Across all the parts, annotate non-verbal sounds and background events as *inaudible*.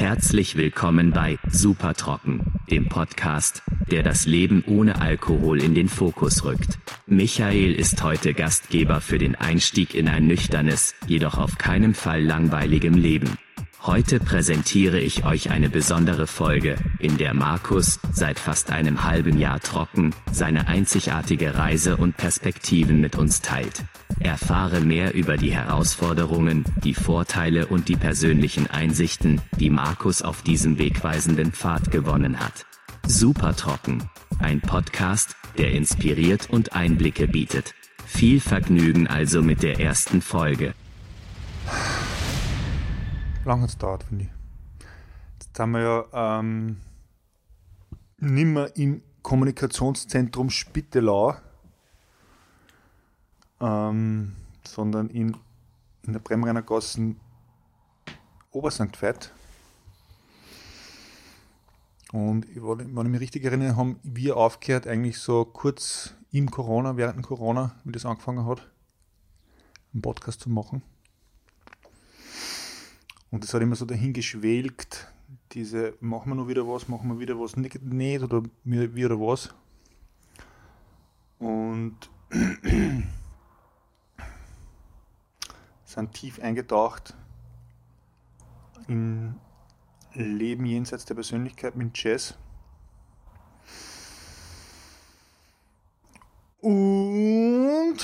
Herzlich willkommen bei Super Trocken, dem Podcast, der das Leben ohne Alkohol in den Fokus rückt. Michael ist heute Gastgeber für den Einstieg in ein nüchternes, jedoch auf keinen Fall langweiligem Leben. Heute präsentiere ich euch eine besondere Folge, in der Markus, seit fast einem halben Jahr trocken, seine einzigartige Reise und Perspektiven mit uns teilt. Erfahre mehr über die Herausforderungen, die Vorteile und die persönlichen Einsichten, die Markus auf diesem wegweisenden Pfad gewonnen hat. Super trocken. Ein Podcast, der inspiriert und Einblicke bietet. Viel Vergnügen also mit der ersten Folge. Lang hat es gedauert, finde ich. Jetzt sind wir ja ähm, nicht mehr im Kommunikationszentrum Spittelau, ähm, sondern in, in der Bremrenner Gassen Obersankt Veit. Und wenn ich mich richtig erinnere, haben wir aufgehört, eigentlich so kurz im Corona, während Corona, wie das angefangen hat, einen Podcast zu machen. Und das hat immer so dahin geschwelgt, diese, machen wir noch wieder was, machen wir wieder was nicht, nicht oder wieder was. Und *clears throat* sind tief eingetaucht in Leben jenseits der Persönlichkeit mit Jazz. Und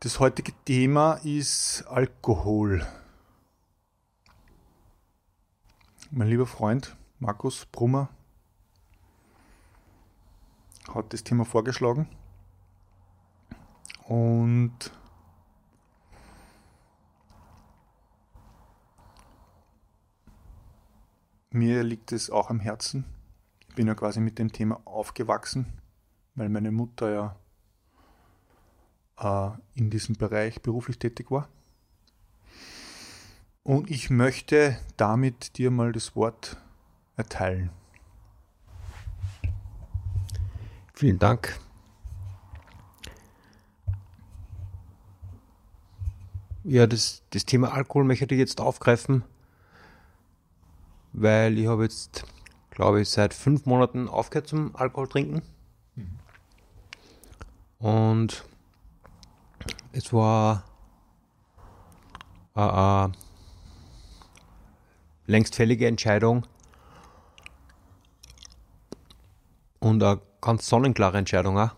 das heutige Thema ist Alkohol. Mein lieber Freund Markus Brummer hat das Thema vorgeschlagen und mir liegt es auch am Herzen. Ich bin ja quasi mit dem Thema aufgewachsen, weil meine Mutter ja äh, in diesem Bereich beruflich tätig war. Und ich möchte damit dir mal das Wort erteilen. Vielen Dank. Ja, das, das Thema Alkohol möchte ich jetzt aufgreifen weil ich habe jetzt, glaube ich, seit fünf Monaten aufgehört zum Alkohol trinken. Mhm. Und es war eine, längst fällige Entscheidung und eine ganz sonnenklare Entscheidung auch.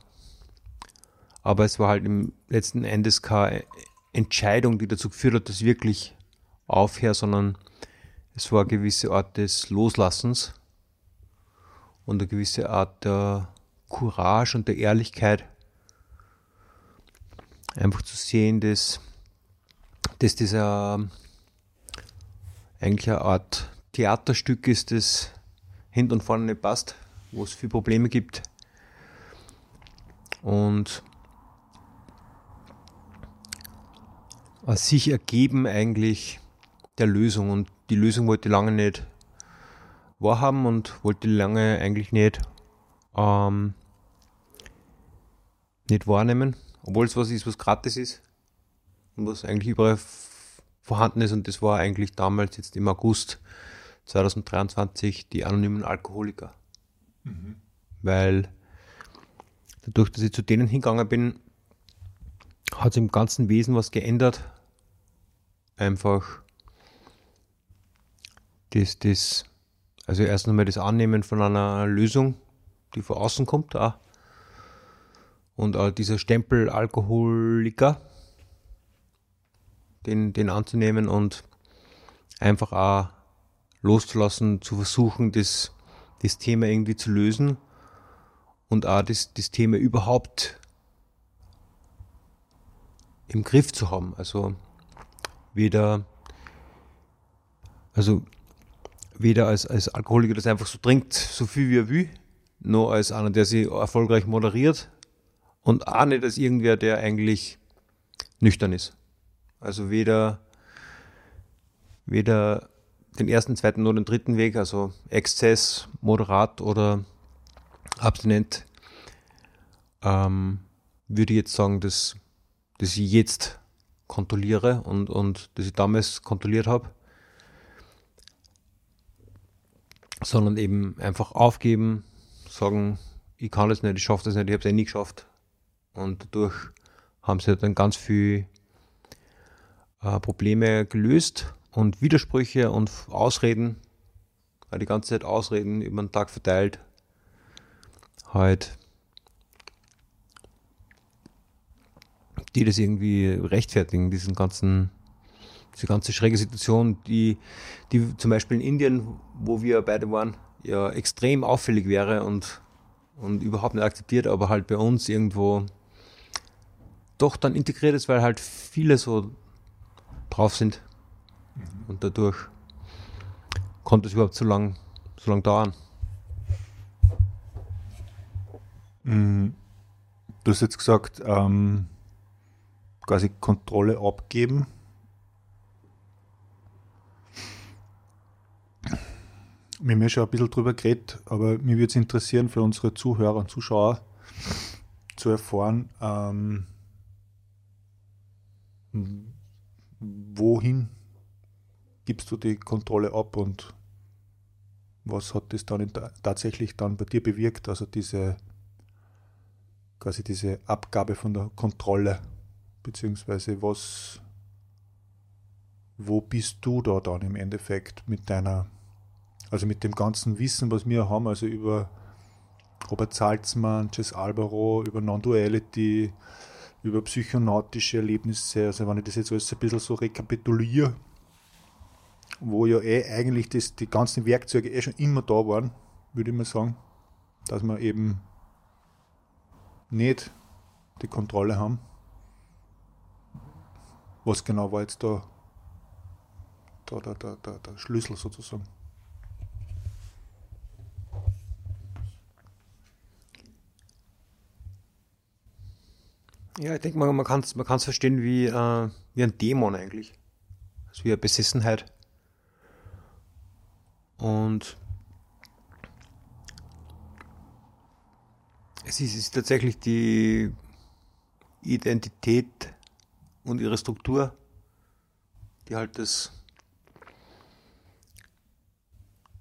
Aber es war halt im letzten Endes keine Entscheidung, die dazu geführt hat, dass ich wirklich aufhöre, sondern es war eine gewisse Art des Loslassens und eine gewisse Art der Courage und der Ehrlichkeit. Einfach zu sehen, dass, dass dieser eigentlich eine Art Theaterstück ist, das hinten und vorne nicht passt, wo es viele Probleme gibt. Und sich ergeben eigentlich der Lösung. Und die Lösung wollte ich lange nicht wahrhaben und wollte lange eigentlich nicht, ähm, nicht wahrnehmen, obwohl es was ist, was gratis ist und was eigentlich überall vorhanden ist. Und das war eigentlich damals, jetzt im August 2023, die anonymen Alkoholiker. Mhm. Weil dadurch, dass ich zu denen hingegangen bin, hat sich im ganzen Wesen was geändert. Einfach das, das, also erst einmal das Annehmen von einer Lösung, die von außen kommt, auch. und auch dieser Stempel Alkoholiker, den, den anzunehmen und einfach auch loszulassen, zu versuchen, das, das Thema irgendwie zu lösen und auch das, das Thema überhaupt im Griff zu haben. Also weder, also weder als, als Alkoholiker das einfach so trinkt, so viel wie er will, noch als einer, der sich erfolgreich moderiert und auch nicht als irgendwer, der eigentlich nüchtern ist. Also weder, weder den ersten, zweiten noch den dritten Weg, also Exzess, moderat oder abstinent, ähm, würde ich jetzt sagen, dass, dass ich jetzt kontrolliere und, und das ich damals kontrolliert habe. Sondern eben einfach aufgeben, sagen, ich kann das nicht, ich schaffe das nicht, ich habe es eh nie geschafft. Und dadurch haben sie dann ganz viel äh, Probleme gelöst und Widersprüche und Ausreden, die ganze Zeit Ausreden über den Tag verteilt, halt, die das irgendwie rechtfertigen, diesen ganzen, diese ganze schräge Situation, die, die zum Beispiel in Indien, wo wir beide waren, ja extrem auffällig wäre und, und überhaupt nicht akzeptiert, aber halt bei uns irgendwo doch dann integriert ist, weil halt viele so drauf sind. Und dadurch konnte es überhaupt so lang, so lang dauern. Mhm. Du hast jetzt gesagt, ähm, quasi Kontrolle abgeben. Wir haben ja schon ein bisschen drüber geredet, aber mir würde es interessieren, für unsere Zuhörer und Zuschauer zu erfahren, ähm, wohin gibst du die Kontrolle ab und was hat das dann tatsächlich dann bei dir bewirkt? Also diese quasi diese Abgabe von der Kontrolle, beziehungsweise was, wo bist du da dann im Endeffekt mit deiner, also mit dem ganzen Wissen, was wir haben, also über Robert Salzmann, Jess Albero, über Non-Duality, über psychonautische Erlebnisse, also wenn ich das jetzt alles ein bisschen so rekapituliere, wo ja eh eigentlich das, die ganzen Werkzeuge eh schon immer da waren, würde ich mal sagen, dass wir eben nicht die Kontrolle haben. Was genau war jetzt da, da, da, da, da der Schlüssel sozusagen? Ja, ich denke mal, man kann es man verstehen wie, äh, wie ein Dämon eigentlich. Also wie eine Besessenheit. Und es ist, ist tatsächlich die Identität und ihre Struktur, die halt das,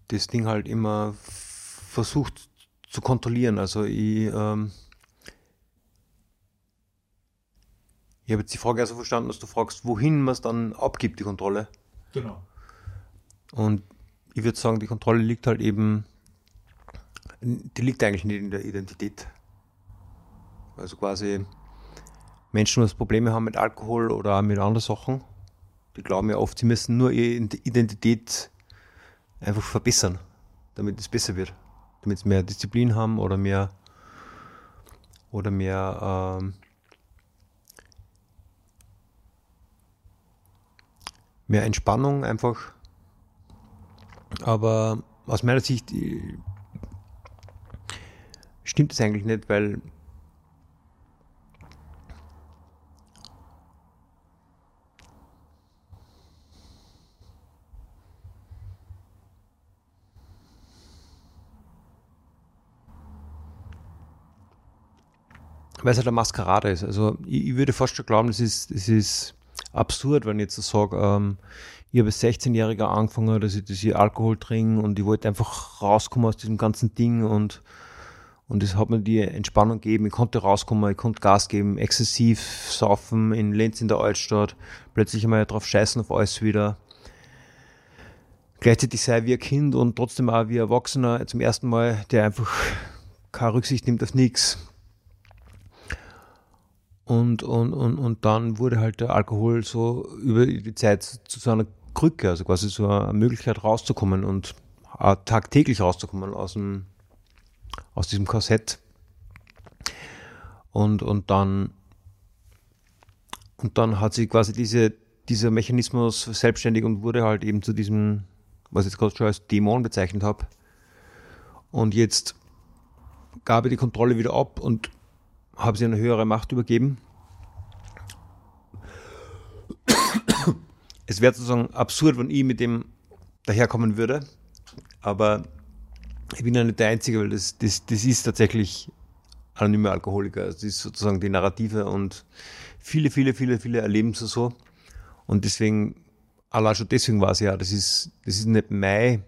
das Ding halt immer versucht zu kontrollieren. Also ich, ähm, ich habe jetzt die Frage also verstanden, dass du fragst, wohin man es dann abgibt, die Kontrolle. Genau. Und ich würde sagen, die Kontrolle liegt halt eben, die liegt eigentlich nicht in der Identität. Also quasi Menschen, die Probleme haben mit Alkohol oder mit anderen Sachen, die glauben ja oft, sie müssen nur ihre Identität einfach verbessern, damit es besser wird. Damit sie mehr Disziplin haben oder mehr oder mehr ähm, mehr Entspannung einfach aber aus meiner Sicht äh, stimmt es eigentlich nicht, weil weil es halt eine Maskerade ist. Also ich, ich würde fast schon glauben, es ist, es ist absurd, wenn ich jetzt so sage, ähm, ich habe als 16-Jähriger angefangen, dass ich, dass ich Alkohol trinke und ich wollte einfach rauskommen aus diesem ganzen Ding und und das hat mir die Entspannung gegeben. Ich konnte rauskommen, ich konnte Gas geben, exzessiv saufen in Lenz in der Altstadt, plötzlich einmal drauf scheißen auf alles wieder. Gleichzeitig sei wie ein Kind und trotzdem auch wie ein Erwachsener zum ersten Mal, der einfach keine Rücksicht nimmt auf nichts. Und, und, und, und dann wurde halt der Alkohol so über die Zeit zu so einer Krücke, also quasi so eine Möglichkeit rauszukommen und tagtäglich rauszukommen aus, dem, aus diesem Korsett. Und, und dann und dann hat sich quasi diese, dieser Mechanismus selbstständig und wurde halt eben zu diesem, was ich jetzt gerade schon als Dämon bezeichnet habe. Und jetzt gab ich die Kontrolle wieder ab und habe sie eine höhere Macht übergeben. es wäre sozusagen absurd, wenn ich mit dem daherkommen würde. Aber ich bin ja nicht der Einzige, weil das, das, das ist tatsächlich anonyme Alkoholiker. Das ist sozusagen die Narrative und viele, viele, viele, viele erleben es so. Und deswegen, allein schon deswegen war es ja, das ist, das ist nicht meine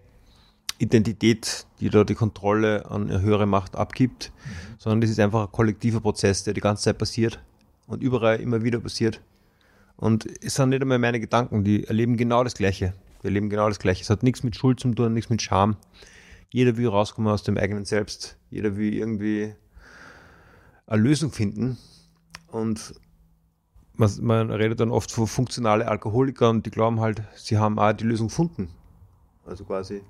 Identität, die da die Kontrolle an eine höhere Macht abgibt, mhm. sondern das ist einfach ein kollektiver Prozess, der die ganze Zeit passiert und überall immer wieder passiert. Und es sind nicht einmal meine Gedanken, die erleben genau das Gleiche. Wir erleben genau das Gleiche. Es hat nichts mit Schuld zu tun, nichts mit Scham. Jeder will rauskommen aus dem eigenen Selbst. Jeder will irgendwie eine Lösung finden. Und man, man redet dann oft von funktionale Alkoholiker und die glauben halt, sie haben auch die Lösung gefunden. Also quasi,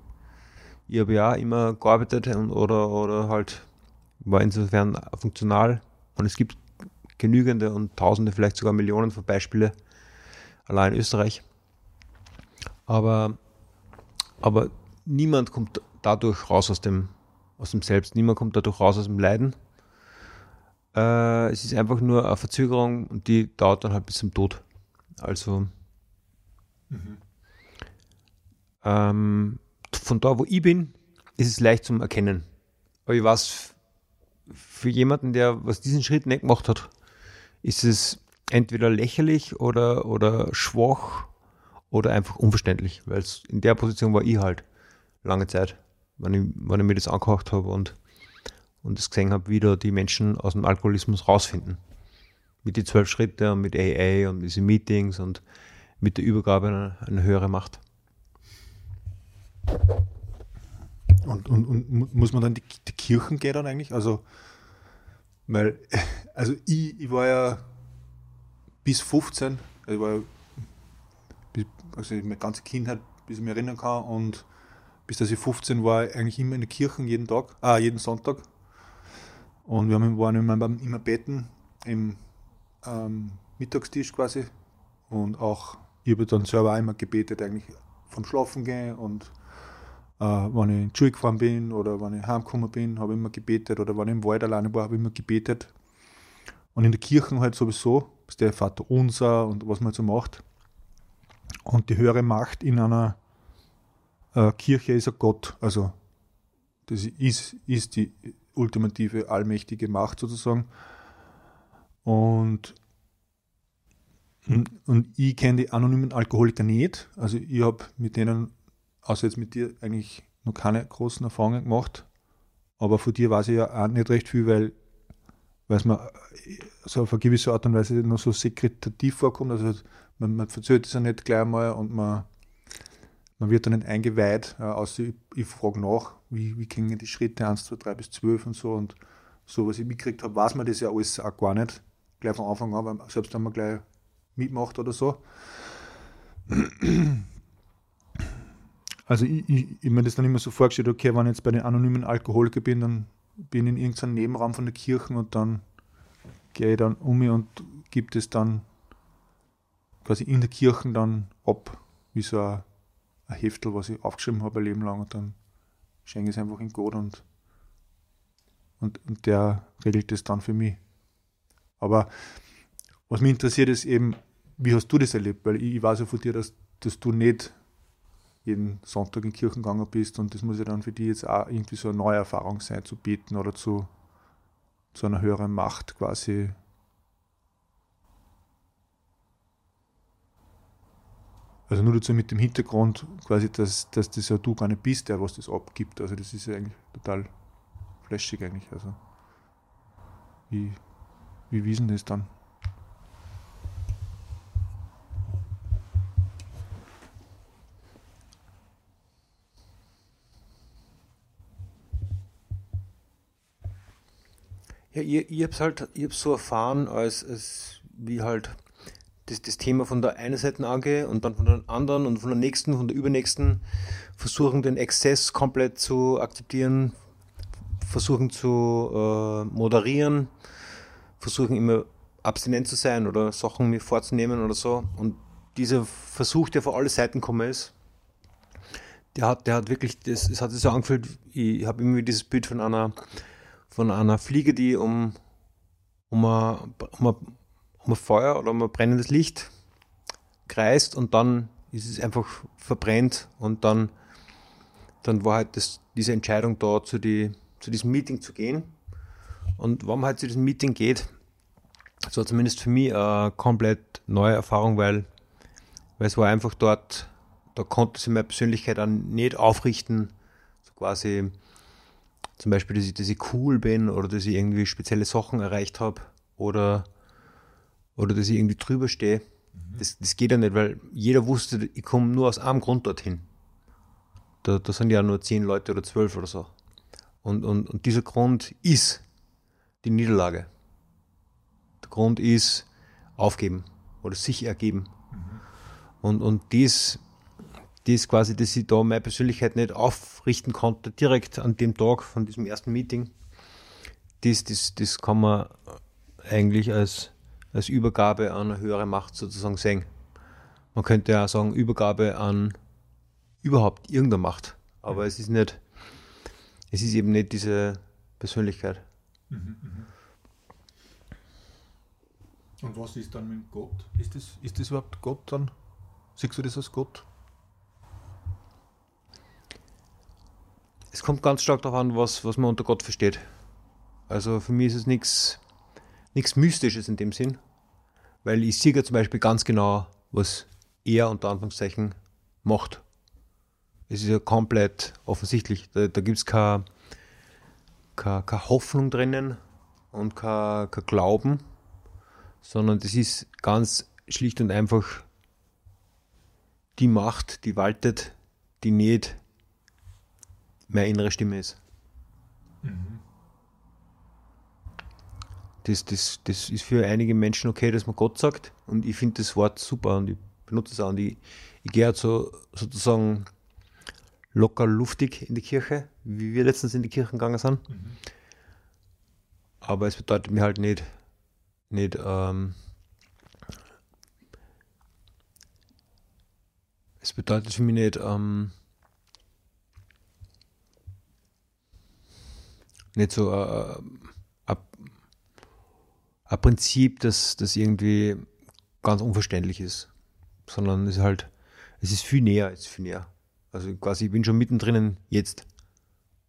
ich habe ja immer gearbeitet und, oder, oder halt war insofern funktional. Und es gibt genügende und tausende, vielleicht sogar Millionen von Beispiele allein in Österreich. Aber, aber niemand kommt dadurch raus aus dem, aus dem Selbst, niemand kommt dadurch raus aus dem Leiden. Äh, es ist einfach nur eine Verzögerung und die dauert dann halt bis zum Tod. Also mhm. ähm, von da, wo ich bin, ist es leicht zum Erkennen. Aber ich weiß, für jemanden, der was diesen Schritt nicht gemacht hat, ist es entweder lächerlich oder, oder schwach oder einfach unverständlich, weil es in der Position war ich halt lange Zeit, wenn ich, wenn ich mir das angehört habe und, und das gesehen habe, wie da die Menschen aus dem Alkoholismus rausfinden. Mit den zwölf Schritten und mit AA und diese Meetings und mit der Übergabe einer, einer höheren Macht. Und, und, und muss man dann die, die Kirchen gehen dann eigentlich? Also weil, *laughs* also ich, ich war ja bis 15, ich war bis, also meine ganze Kindheit, bis ich mich erinnern kann und bis dass ich 15 war, eigentlich immer in der Kirche jeden Tag, ah, jeden Sonntag. Und wir waren immer, immer beten im ähm, Mittagstisch quasi. Und auch, ich habe dann selber immer gebetet, eigentlich vom Schlafen gehen und äh, wenn ich in die Schule gefahren bin oder wenn ich heimgekommen bin, habe ich immer gebetet oder wenn ich im Wald alleine war, habe ich immer gebetet. Und in der Kirche halt sowieso, ist der Vater unser und was man so macht. Und die höhere Macht in einer äh, Kirche ist ein Gott. Also das ist, ist die ultimative allmächtige Macht sozusagen. Und, und ich kenne die anonymen Alkoholiker nicht. Also ich habe mit denen außer jetzt mit dir eigentlich noch keine großen Erfahrungen gemacht. Aber von dir weiß ich ja auch nicht recht viel, weil es mir so auf eine gewisse Art und Weise noch so sekretativ vorkommt. Also man, man verzögert es ja nicht gleich einmal und man, man wird dann nicht eingeweiht, äh, außer ich, ich frage nach, wie, wie gingen die Schritte 1, 2, 3 bis 12 und so. Und so, was ich mitgekriegt habe, weiß man das ja alles auch gar nicht. Gleich von Anfang an, weil selbst wenn man gleich mitmacht oder so. Also ich, ich, ich mir das dann immer so vorgestellt, okay, wenn ich jetzt bei den anonymen Alkoholikern bin, dann bin ich in irgendeinem Nebenraum von der Kirche und dann gehe ich dann um mich und gibt es dann quasi in der Kirche dann ab, wie so ein, ein Heftel, was ich aufgeschrieben habe ein Leben lang und dann schenke ich es einfach in Gott und, und, und der regelt das dann für mich. Aber was mich interessiert ist eben, wie hast du das erlebt? Weil ich, ich weiß ja von dir, dass, dass du nicht jeden Sonntag in Kirchen gegangen bist und das muss ja dann für dich jetzt auch irgendwie so eine neue Erfahrung sein, zu beten oder zu, zu einer höheren Macht quasi. Also nur dazu mit dem Hintergrund quasi, dass, dass das ja du gar nicht bist, der was das abgibt. Also das ist ja eigentlich total flashig eigentlich. Also wie, wie wiesen das dann? Ja, ich, ich hab's halt, ich hab's so erfahren, als, als wie halt das, das Thema von der einen Seite angehe und dann von der anderen und von der nächsten, von der übernächsten versuchen, den Exzess komplett zu akzeptieren, versuchen zu äh, moderieren, versuchen immer abstinent zu sein oder Sachen mir vorzunehmen oder so. Und dieser Versuch, der von alle Seiten kommen ist, der hat, der hat wirklich, das, es hat sich so angefühlt, ich habe immer dieses Bild von einer von einer Fliege, die um, um, ein, um, ein, um ein Feuer oder um ein brennendes Licht kreist und dann ist es einfach verbrennt und dann, dann war halt das, diese Entscheidung da, zu, die, zu diesem Meeting zu gehen. Und warum halt zu diesem Meeting geht, das war zumindest für mich eine komplett neue Erfahrung, weil, weil es war einfach dort, da konnte sich meine Persönlichkeit dann nicht aufrichten, so quasi zum Beispiel, dass ich, dass ich cool bin oder dass ich irgendwie spezielle Sachen erreicht habe oder, oder dass ich irgendwie drüber stehe. Mhm. Das, das geht ja nicht, weil jeder wusste, ich komme nur aus einem Grund dorthin. Da, da sind ja nur zehn Leute oder zwölf oder so. Und, und, und dieser Grund ist die Niederlage. Der Grund ist aufgeben oder sich ergeben. Mhm. Und, und dies, dies quasi, dass ich da meine Persönlichkeit nicht aufrichten konnte, direkt an dem Tag von diesem ersten Meeting, das, das, das kann man eigentlich als, als Übergabe an eine höhere Macht sozusagen sehen. Man könnte ja sagen, Übergabe an überhaupt irgendeine Macht. Aber es ist nicht, es ist eben nicht diese Persönlichkeit. Mhm, mhm. Und was ist dann mit Gott? Ist das, ist das überhaupt Gott dann? Siehst du das als Gott? Es kommt ganz stark darauf an, was, was man unter Gott versteht. Also für mich ist es nichts Mystisches in dem Sinn, weil ich sehe ja zum Beispiel ganz genau, was er unter Anführungszeichen macht. Es ist ja komplett offensichtlich. Da, da gibt es keine, keine, keine Hoffnung drinnen und kein, kein Glauben, sondern das ist ganz schlicht und einfach die Macht, die waltet, die nicht mehr innere Stimme ist. Mhm. Das, das, das ist für einige Menschen okay, dass man Gott sagt und ich finde das Wort super und ich benutze es auch und ich, ich gehe halt so sozusagen locker luftig in die Kirche, wie wir letztens in die Kirche gegangen sind. Mhm. Aber es bedeutet mir halt nicht, nicht ähm, es bedeutet für mich nicht, ähm, nicht so äh, ein Prinzip, das, das irgendwie ganz unverständlich ist, sondern es ist halt, es ist viel näher, es ist viel näher. Also quasi, ich bin schon mittendrin jetzt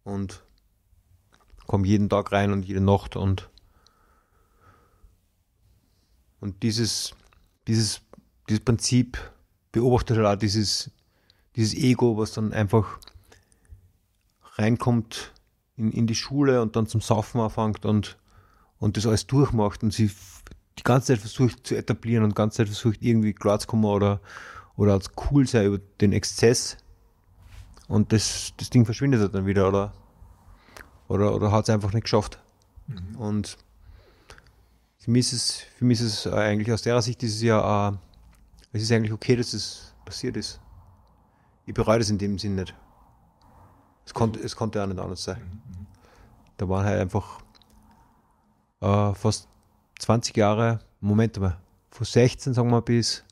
und komme jeden Tag rein und jede Nacht und und dieses, dieses, dieses Prinzip beobachtet halt auch dieses, dieses Ego, was dann einfach reinkommt in, in die Schule und dann zum Saufen anfängt und und das alles durchmacht und sie die ganze Zeit versucht zu etablieren und die ganze Zeit versucht irgendwie klarzukommen oder, oder als cool sein über den Exzess und das, das Ding verschwindet dann wieder oder, oder, oder hat es einfach nicht geschafft. Mhm. Und für mich, ist es, für mich ist es eigentlich aus der Sicht dieses Jahr, äh, es ist eigentlich okay, dass es passiert ist. Ich bereue das in dem Sinn nicht. Es konnte, es konnte auch nicht anders sein. Da waren halt einfach äh, fast 20 Jahre, Moment mal, von 16 sagen wir bis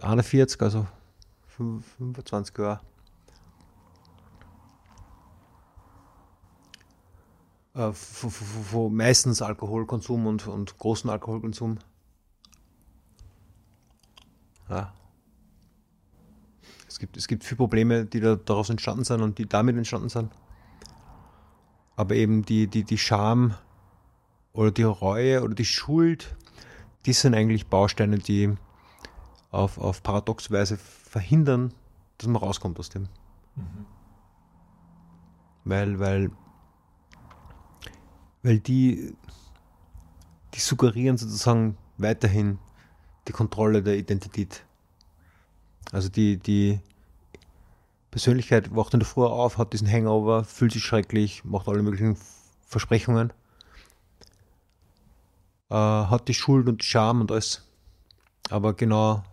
41, also 25 Jahre. Äh, meistens Alkoholkonsum und, und großen Alkoholkonsum. Ja. Es gibt, es gibt viele Probleme, die da, daraus entstanden sind und die damit entstanden sind. Aber eben die, die, die Scham, oder die Reue oder die Schuld, die sind eigentlich Bausteine, die auf, auf paradoxe Weise verhindern, dass man rauskommt aus dem. Mhm. Weil, weil, weil die, die suggerieren sozusagen weiterhin die Kontrolle der Identität. Also die, die Persönlichkeit wacht in der Früh auf, hat diesen Hangover, fühlt sich schrecklich, macht alle möglichen Versprechungen äh, hat die Schuld und die Scham und alles. Aber genau,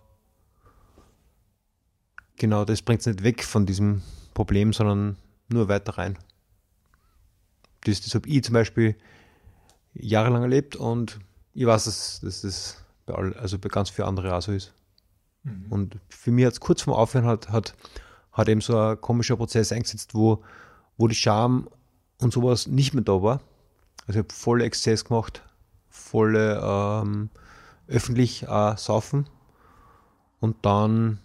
genau das bringt es nicht weg von diesem Problem, sondern nur weiter rein. Das, das habe ich zum Beispiel jahrelang erlebt und ich weiß, dass, dass das bei, all, also bei ganz vielen anderen auch so ist. Mhm. Und für mich hat es kurz vorm Aufhören hat, hat, hat eben so ein komischer Prozess eingesetzt, wo, wo die Scham und sowas nicht mehr da war. Also ich habe voll Exzess gemacht, volle ähm, öffentlich äh, saufen und dann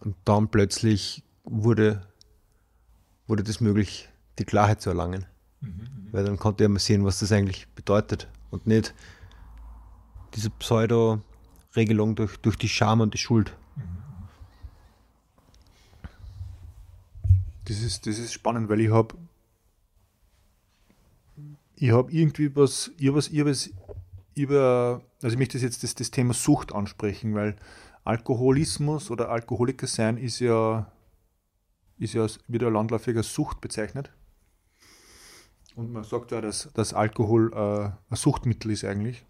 und dann plötzlich wurde wurde das möglich, die Klarheit zu erlangen. Mhm, mhm. Weil dann konnte ich mal sehen, was das eigentlich bedeutet und nicht diese Pseudo-Regelung durch, durch die Scham und die Schuld. Das ist, das ist spannend, weil ich habe ich habe irgendwie was, ich was, ich was über, also ich möchte jetzt das, das Thema Sucht ansprechen, weil Alkoholismus oder Alkoholiker sein ist ja, ist ja wieder landläufig als Sucht bezeichnet. Und man sagt ja, dass, dass Alkohol äh, ein Suchtmittel ist eigentlich.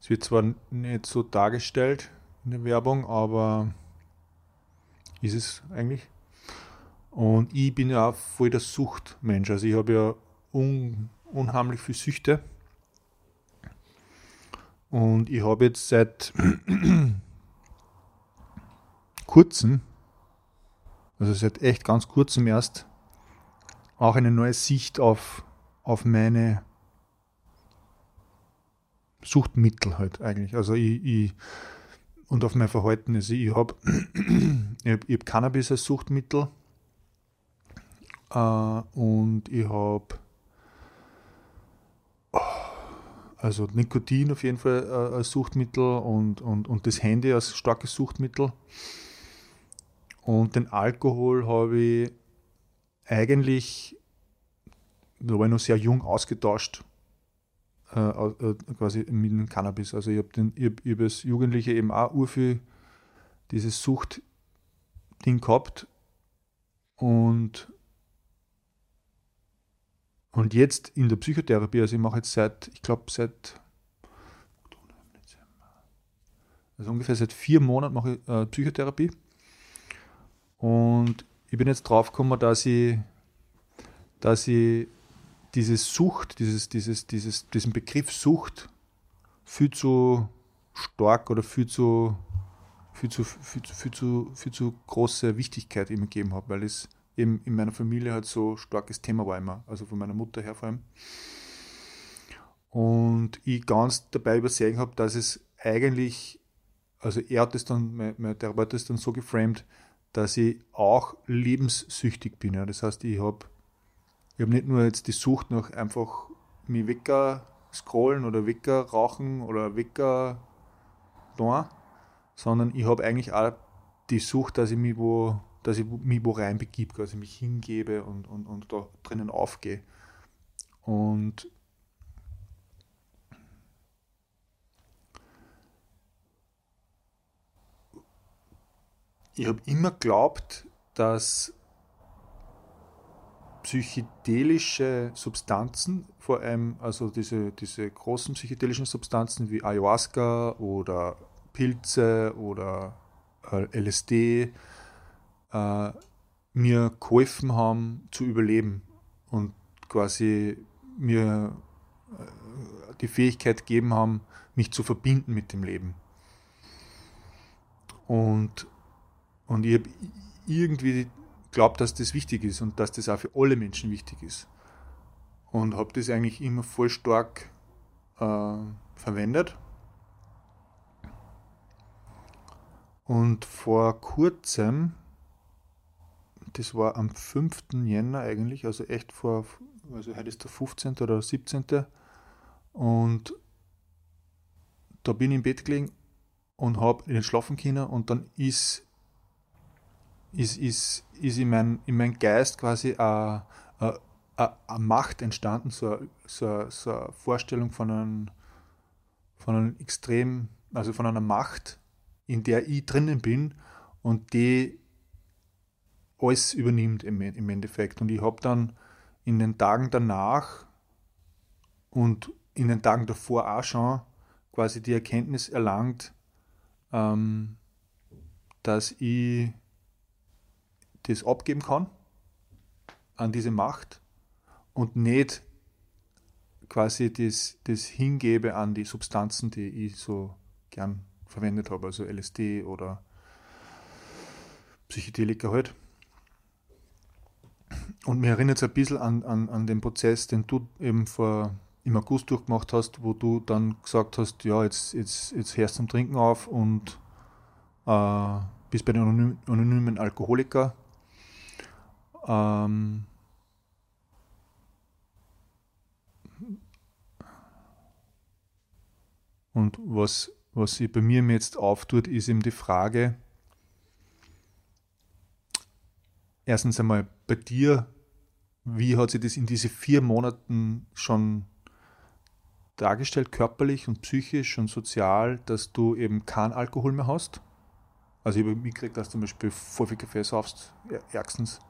Es wird zwar nicht so dargestellt in der Werbung, aber ist es eigentlich. Und ich bin ja auch voll der Suchtmensch. Also ich habe ja un, unheimlich viel Süchte. Und ich habe jetzt seit *clears throat* kurzem, also seit echt ganz kurzem erst, auch eine neue Sicht auf, auf meine Suchtmittel halt eigentlich. Also ich, ich und auf mein Verhalten. Also ich habe *clears throat* ich hab, ich hab Cannabis als Suchtmittel äh, und ich habe also Nikotin auf jeden Fall äh, als Suchtmittel und, und, und das Handy als starkes Suchtmittel. Und den Alkohol habe ich eigentlich, da war ich noch sehr jung, ausgetauscht, äh, quasi mit dem Cannabis. Also ich habe hab, hab als Jugendliche eben auch urviel dieses Suchtding gehabt und und jetzt in der Psychotherapie, also ich mache jetzt seit, ich glaube seit, also ungefähr seit vier Monaten mache ich äh, Psychotherapie. Und ich bin jetzt drauf gekommen, dass ich, dass ich diese Sucht, dieses, dieses, dieses, diesen Begriff Sucht viel zu stark oder viel zu, viel zu, viel zu, viel zu, viel zu große Wichtigkeit ihm gegeben habe, weil es eben in meiner Familie halt so starkes Thema war immer, also von meiner Mutter her vor allem. Und ich ganz dabei übersehen habe, dass es eigentlich, also er hat es dann, mein, mein Therapeut ist dann so geframed, dass ich auch lebenssüchtig bin. Ja. Das heißt, ich habe ich hab nicht nur jetzt die Sucht nach einfach mich wecker scrollen oder wecker rauchen oder wecker da, sondern ich habe eigentlich auch die Sucht, dass ich mich wo dass ich mich wo rein begib, quasi mich hingebe und, und, und da drinnen aufgehe. Und ich habe immer geglaubt, dass psychedelische Substanzen, vor allem also diese, diese großen psychedelischen Substanzen wie Ayahuasca oder Pilze oder äh, LSD, äh, mir geholfen haben zu überleben und quasi mir äh, die Fähigkeit gegeben haben, mich zu verbinden mit dem Leben. Und, und ich habe irgendwie glaubt, dass das wichtig ist und dass das auch für alle Menschen wichtig ist. Und habe das eigentlich immer voll stark äh, verwendet. Und vor kurzem das war am 5. Jänner eigentlich, also echt vor, also heute ist der 15. oder 17. Und da bin ich im Bett gelegen und habe in den Schlafen können und dann ist, ist, ist, ist in, mein, in mein Geist quasi eine, eine, eine Macht entstanden, so eine, so, so eine Vorstellung von einem, von einem extrem, also von einer Macht, in der ich drinnen bin und die alles übernimmt im, im Endeffekt. Und ich habe dann in den Tagen danach und in den Tagen davor auch schon quasi die Erkenntnis erlangt, ähm, dass ich das abgeben kann an diese Macht und nicht quasi das, das hingebe an die Substanzen, die ich so gern verwendet habe, also LSD oder Psychedelika halt. Und mir erinnert es ein bisschen an, an, an den Prozess, den du eben vor, im August durchgemacht hast, wo du dann gesagt hast, ja, jetzt, jetzt, jetzt hörst du zum Trinken auf und äh, bist bei den anonymen, anonymen Alkoholiker. Ähm, und was, was sich bei mir jetzt auftut, ist eben die Frage, erstens einmal bei dir, wie hat sich das in diese vier Monaten schon dargestellt, körperlich und psychisch und sozial, dass du eben keinen Alkohol mehr hast? Also ich habe mitgekriegt, dass du zum Beispiel voll viel Kaffee saufst, ärgstens.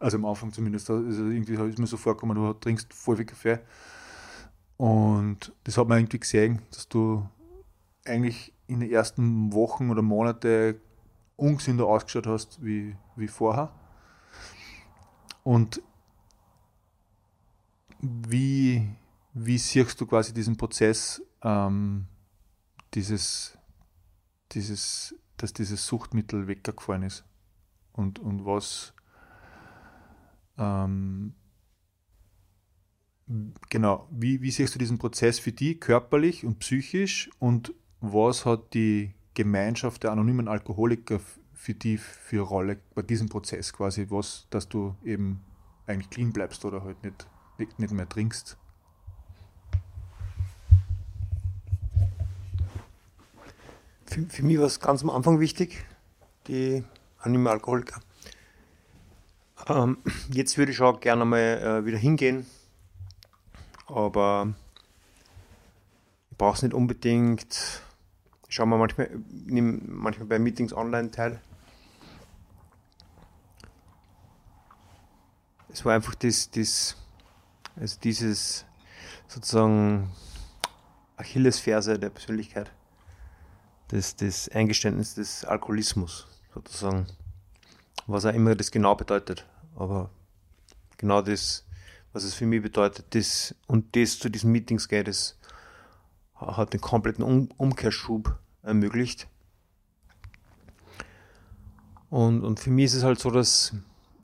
Also am Anfang zumindest, also irgendwie ist mir so vorgekommen, du trinkst voll viel Kaffee. Und das hat man irgendwie gesehen, dass du eigentlich in den ersten Wochen oder Monate ungesünder ausgeschaut hast wie, wie vorher. Und wie, wie siehst du quasi diesen Prozess, ähm, dieses, dieses, dass dieses Suchtmittel weggefallen ist? Und, und was, ähm, genau, wie, wie siehst du diesen Prozess für dich körperlich und psychisch und was hat die Gemeinschaft der anonymen Alkoholiker für die für Rolle bei diesem Prozess quasi, was, dass du eben eigentlich clean bleibst oder halt nicht nicht, nicht mehr trinkst. Für, für mich war es ganz am Anfang wichtig, die anonyme Alkoholiker. Ähm, jetzt würde ich auch gerne mal äh, wieder hingehen, aber ich brauche es nicht unbedingt. Ich schaue mal manchmal, nehme manchmal bei Meetings online teil. Es war einfach das, das also dieses sozusagen Achillesferse der Persönlichkeit, das, das Eingeständnis des Alkoholismus sozusagen, was auch immer das genau bedeutet. Aber genau das, was es für mich bedeutet, das und das zu diesen Meetings geht, das hat den kompletten um Umkehrschub ermöglicht. Und, und für mich ist es halt so, dass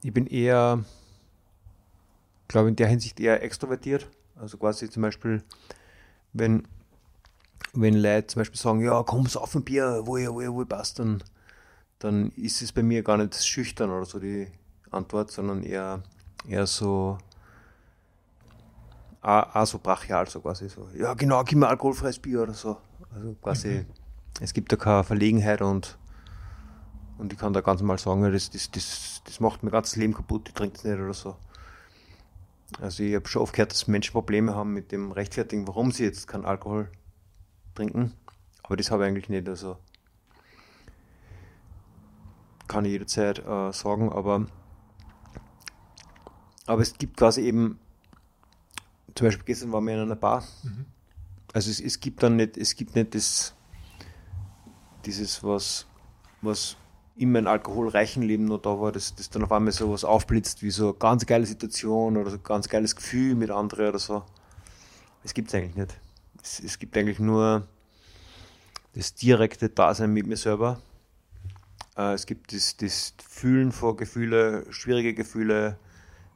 ich bin eher glaube in der Hinsicht eher extrovertiert. Also quasi zum Beispiel, wenn, wenn Leute zum Beispiel sagen, ja, komm, auf ein Bier, wo ihr, wo ihr, wo passt, dann, dann ist es bei mir gar nicht schüchtern oder so die Antwort, sondern eher, eher so, auch, so brachial, so quasi so, ja genau, gib mir alkoholfreies Bier oder so. Also quasi, mhm. es gibt da keine Verlegenheit und, und ich kann da ganz mal sagen, das, das, das, das macht mir ganzes Leben kaputt, ich trinke es nicht oder so. Also ich habe schon oft gehört, dass Menschen Probleme haben mit dem Rechtfertigen, warum sie jetzt keinen Alkohol trinken. Aber das habe ich eigentlich nicht. Also kann ich jederzeit äh, sagen, aber, aber es gibt quasi eben, zum Beispiel gestern waren wir in einer Bar. Mhm. Also es, es gibt dann nicht, es gibt nicht das, dieses, was, was in meinem alkoholreichen Leben noch da war, dass das dann auf einmal so was aufblitzt, wie so eine ganz geile Situation oder so ein ganz geiles Gefühl mit anderen oder so. Es gibt es eigentlich nicht. Es, es, gibt eigentlich nur das direkte Dasein mit mir selber. Äh, es gibt das, das Fühlen von Gefühle, schwierige Gefühle,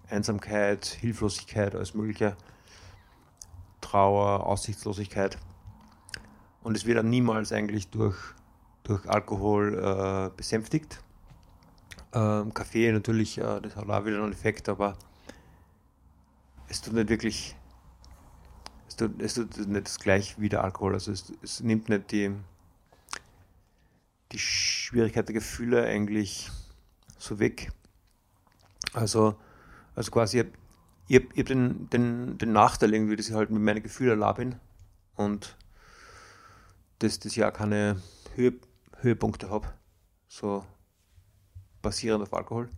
Einsamkeit, Hilflosigkeit, alles Mögliche, Trauer, Aussichtslosigkeit. Und es wird dann niemals eigentlich durch durch Alkohol äh, besänftigt. Ähm, Kaffee natürlich, äh, das hat auch wieder einen Effekt, aber es tut nicht wirklich, es tut, es tut nicht das gleich wie der Alkohol. Also es, es nimmt nicht die, die Schwierigkeit der Gefühle eigentlich so weg. Also, also quasi, ich habe hab den, den, den Nachteil irgendwie, dass ich halt mit meinen Gefühlen allein bin und dass das ja keine Höhe, Höhepunkte habe, so basierend auf Alkohol.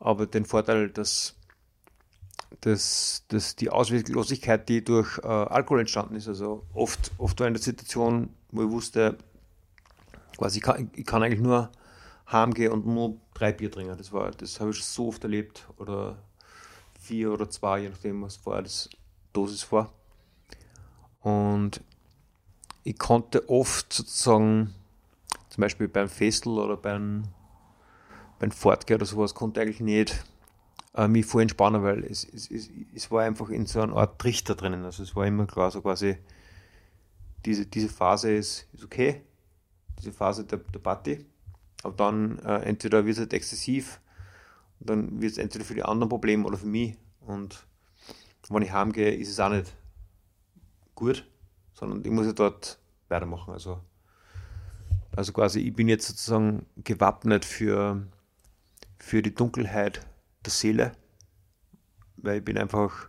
Aber den Vorteil, dass, dass, dass die Ausweglosigkeit, die durch äh, Alkohol entstanden ist, also oft, oft war in der Situation, wo ich wusste, quasi ich kann, ich kann eigentlich nur heimgehen und nur drei Bier trinken. Das, das habe ich so oft erlebt. Oder vier oder zwei, je nachdem, was vorher das Dosis war. Und ich konnte oft sozusagen, zum Beispiel beim Festel oder beim, beim Fortgehen oder sowas, konnte eigentlich nicht äh, mich voll entspannen, weil es, es, es, es war einfach in so einer Art Trichter drinnen. Also es war immer klar, so quasi, diese, diese Phase ist, ist okay, diese Phase der, der Party, aber dann äh, entweder wird es halt exzessiv, dann wird es entweder für die anderen Probleme oder für mich Und wenn ich heimgehe, ist es auch nicht gut, sondern ich muss ja dort weitermachen. Also, also quasi, ich bin jetzt sozusagen gewappnet für, für die Dunkelheit der Seele, weil ich bin einfach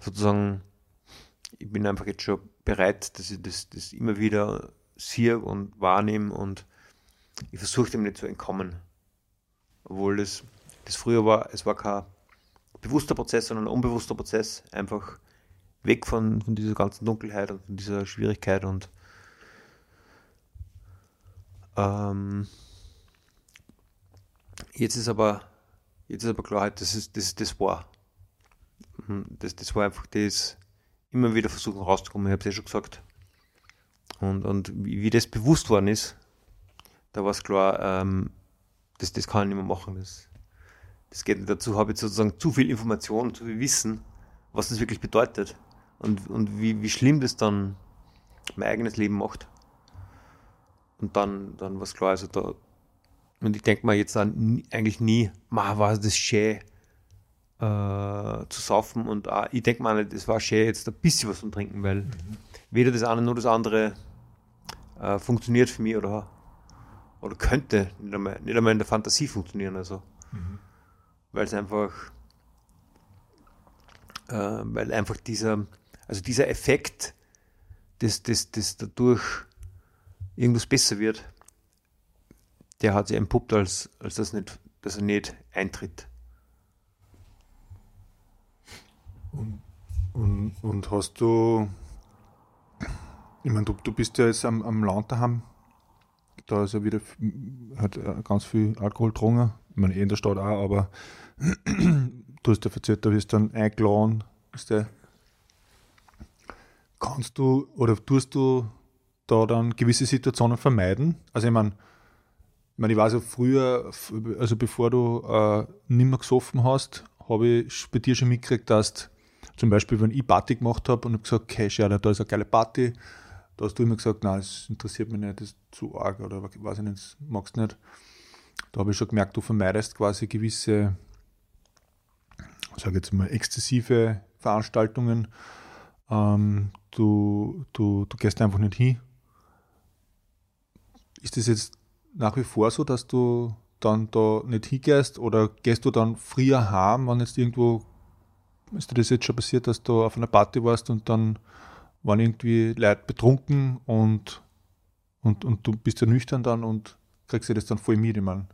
sozusagen, ich bin einfach jetzt schon bereit, dass ich das, das immer wieder sehe und wahrnehme und ich versuche dem nicht zu entkommen. Obwohl das, das früher war, es war kein bewusster Prozess, sondern ein unbewusster Prozess, einfach weg von, von dieser ganzen Dunkelheit und von dieser Schwierigkeit und ähm, jetzt ist aber jetzt ist aber klar, das ist das, das war. Mhm, das, das war einfach das immer wieder versuchen rauszukommen, ich habe es ja schon gesagt. Und, und wie, wie das bewusst worden ist, da war es klar, ähm, das, das kann ich nicht mehr machen. Das, das geht nicht dazu, habe ich sozusagen zu viel Information, zu viel Wissen, was das wirklich bedeutet und, und wie, wie schlimm das dann mein eigenes Leben macht. Und dann, dann war es klar, also da, und ich denke mir jetzt an, eigentlich nie, ma, war das schön äh, zu saufen und auch, ich denke mir nicht, es war schön jetzt ein bisschen was zum Trinken, weil mhm. weder das eine noch das andere äh, funktioniert für mich oder, oder könnte nicht einmal, nicht einmal in der Fantasie funktionieren. Also. Mhm. Weil es einfach, äh, weil einfach dieser, also dieser Effekt, dass, dass, dass dadurch irgendwas besser wird, der hat sich entpuppt, als, als das nicht, dass er nicht eintritt. Und, und, und hast du, ich meine, du, du bist ja jetzt am, am Land daheim, da ist ja wieder hat ganz viel Alkohol getrunken. Ich meine, in der Stadt auch, aber *clears throat* du hast ja erzählt, da wirst du dann eingeladen. Ist der, kannst du oder tust du da dann gewisse Situationen vermeiden? Also ich meine, ich, meine, ich weiß ja früher, also bevor du äh, nicht mehr gesoffen hast, habe ich bei dir schon mitgekriegt, dass zum Beispiel, wenn ich Party gemacht habe und habe gesagt, okay, schau, da ist eine geile Party, da hast du immer gesagt, nein, das interessiert mich nicht, das ist zu arg oder weiß ich nicht, das magst nicht. Da habe ich schon gemerkt, du vermeidest quasi gewisse, sage jetzt mal, exzessive Veranstaltungen. Ähm, du, du, du gehst einfach nicht hin. Ist das jetzt nach wie vor so, dass du dann da nicht hingehst oder gehst du dann früher heim, wenn jetzt irgendwo ist dir das jetzt schon passiert, dass du auf einer Party warst und dann waren irgendwie Leute betrunken und, und, und du bist ja nüchtern dann und kriegst dir das dann voll mit, ich meine.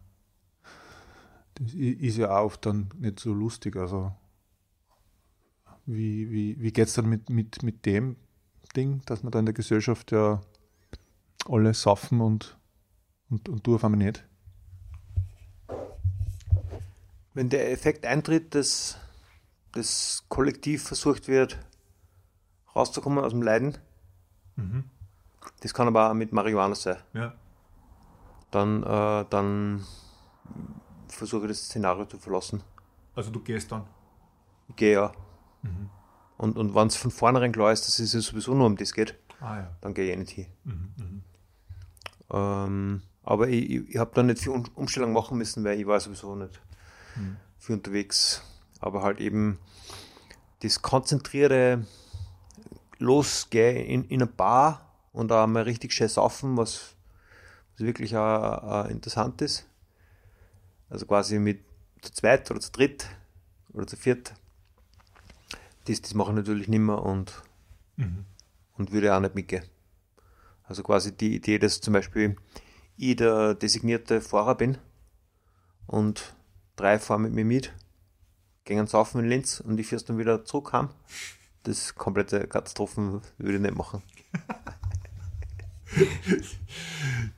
Das ist ja auch oft dann nicht so lustig, also wie, wie, wie geht es dann mit, mit, mit dem Ding, dass man da in der Gesellschaft ja alle saufen und, und, und du auf einmal nicht? Wenn der Effekt eintritt, dass das Kollektiv versucht wird, rauszukommen aus dem Leiden. Mhm. Das kann aber auch mit Marihuana sein. Ja. Dann, äh, dann versuche ich das Szenario zu verlassen. Also du gehst dann? Ich gehe ja. Mhm. Und, und wenn es von vornherein klar ist, dass es ja sowieso nur um das geht, ah, ja. dann gehe ich eh nicht hin. Mhm, mhm. ähm, aber ich, ich, ich habe da nicht viel Umstellung machen müssen, weil ich war sowieso nicht mhm. viel unterwegs aber halt eben das konzentrierte Losgehen in, in eine Bar und auch mal richtig schön saufen, was, was wirklich auch, auch interessant ist. Also quasi mit zu zweit oder zu dritt oder zu viert. Das, das mache ich natürlich nicht mehr und, mhm. und würde auch nicht mitgehen. Also quasi die Idee, dass zum Beispiel ich der designierte Fahrer bin und drei fahren mit mir mit gingen saufen in Linz und die fährst dann wieder zurückkam. Das komplette Katastrophen würde ich nicht machen. *laughs*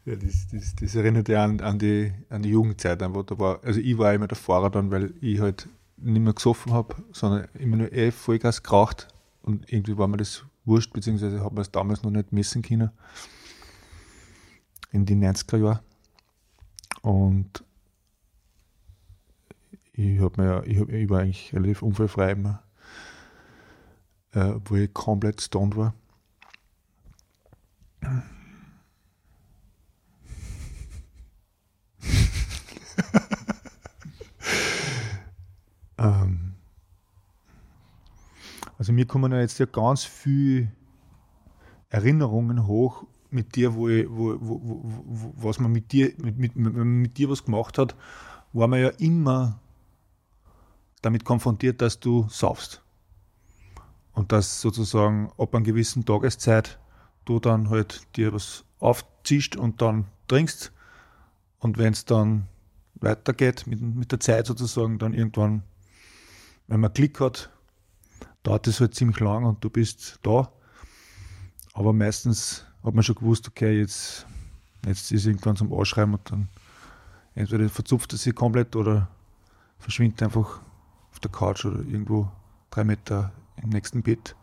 ja, das, das, das, erinnert ja an, an, die, an die Jugendzeit. Wo da war, also ich war immer der Fahrer dann, weil ich halt nicht mehr gesoffen habe, sondern immer nur eh Vollgas geraucht und irgendwie war mir das wurscht, beziehungsweise habe man es damals noch nicht messen können. In den 90er Jahren. Und ich habe mir ich, hab, ich war eigentlich relativ unfallfrei immer, äh, wo ich komplett stoned war. *laughs* ähm, Also mir kommen ja jetzt ja ganz viele Erinnerungen hoch mit dir, wo, ich, wo, wo, wo, was man mit dir, mit, mit, mit dir was gemacht hat, war man ja immer damit konfrontiert, dass du saufst. Dass sozusagen ab einer gewissen Tageszeit du dann halt dir was aufziehst und dann trinkst. Und wenn es dann weitergeht mit, mit der Zeit sozusagen, dann irgendwann, wenn man Klick hat, dauert es halt ziemlich lang und du bist da. Aber meistens hat man schon gewusst, okay, jetzt, jetzt ist irgendwann zum Ausschreiben und dann entweder verzupft es sich komplett oder verschwindet einfach auf der Couch oder irgendwo drei Meter im nächsten Bett.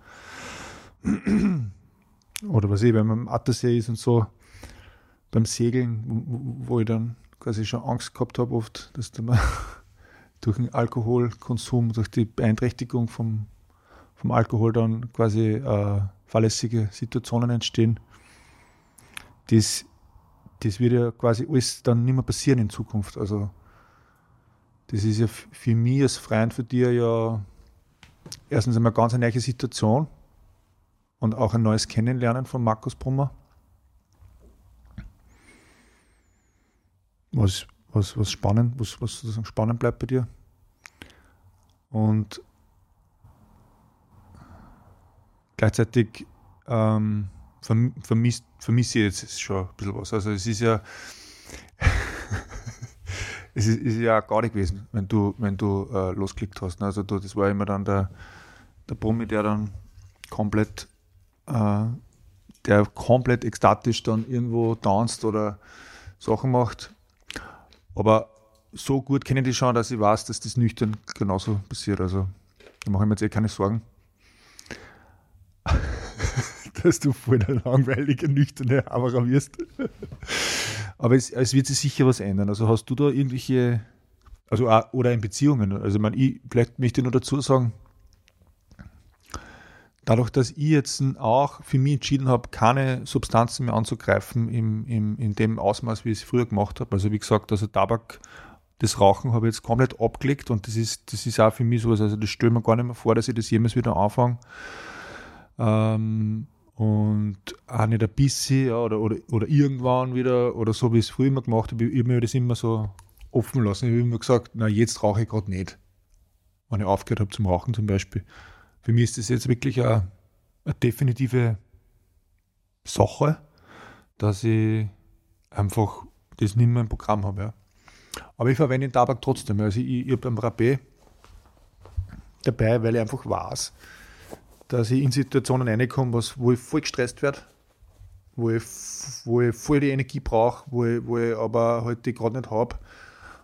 Oder was ich, wenn man im Attersee ist und so, beim Segeln, wo, wo ich dann quasi schon Angst gehabt habe, oft, dass da mal *laughs* durch den Alkoholkonsum, durch die Beeinträchtigung vom, vom Alkohol dann quasi äh, fahrlässige Situationen entstehen. Das, das wird ja quasi alles dann nicht mehr passieren in Zukunft. Also, das ist ja für mich als Freund für dir ja erstens einmal ganz eine neue Situation und auch ein neues Kennenlernen von Markus Brummer. Was, was, was spannend, was, was sozusagen spannend bleibt bei dir. Und gleichzeitig ähm, vermisse ich jetzt schon ein bisschen was. Also es ist ja es ist, ist, ja gar nicht gewesen, wenn du, wenn du äh, losgeklickt hast. Also du, das war immer dann der, der Brummi, der dann komplett, äh, der komplett ekstatisch dann irgendwo tanzt oder Sachen macht. Aber so gut kenne ich die schon, dass ich weiß, dass das nüchtern genauso passiert. Also da mache ich mir jetzt eh keine Sorgen. *laughs* dass du voll der langweilige, nüchterne Hammerer wirst. Aber es, es, wird sich sicher was ändern. Also hast du da irgendwelche, also oder in Beziehungen, also man, ich, vielleicht möchte ich nur dazu sagen, dadurch, dass ich jetzt auch für mich entschieden habe, keine Substanzen mehr anzugreifen im, im, in dem Ausmaß, wie ich es früher gemacht habe. Also wie gesagt, also Tabak, das Rauchen habe ich jetzt komplett abgelegt und das ist, das ist auch für mich so, also das stelle mir gar nicht mehr vor, dass ich das jemals wieder anfange. Ähm, und auch nicht ein bisschen ja, oder, oder, oder irgendwann wieder oder so, wie ich es früher immer gemacht habe, ich habe mir das immer so offen lassen. Ich habe immer gesagt, na jetzt rauche ich gerade nicht. Wenn ich aufgehört habe zum Rauchen zum Beispiel. Für mich ist das jetzt wirklich eine, eine definitive Sache, dass ich einfach das nicht mehr im Programm habe. Ja. Aber ich verwende den Tabak trotzdem. Also ich, ich habe einen Rapé dabei, weil ich einfach weiß, dass ich in Situationen reinkomme, was, wo ich voll gestresst werde, wo ich, wo ich voll die Energie brauche, wo ich, wo ich aber halt die gerade nicht habe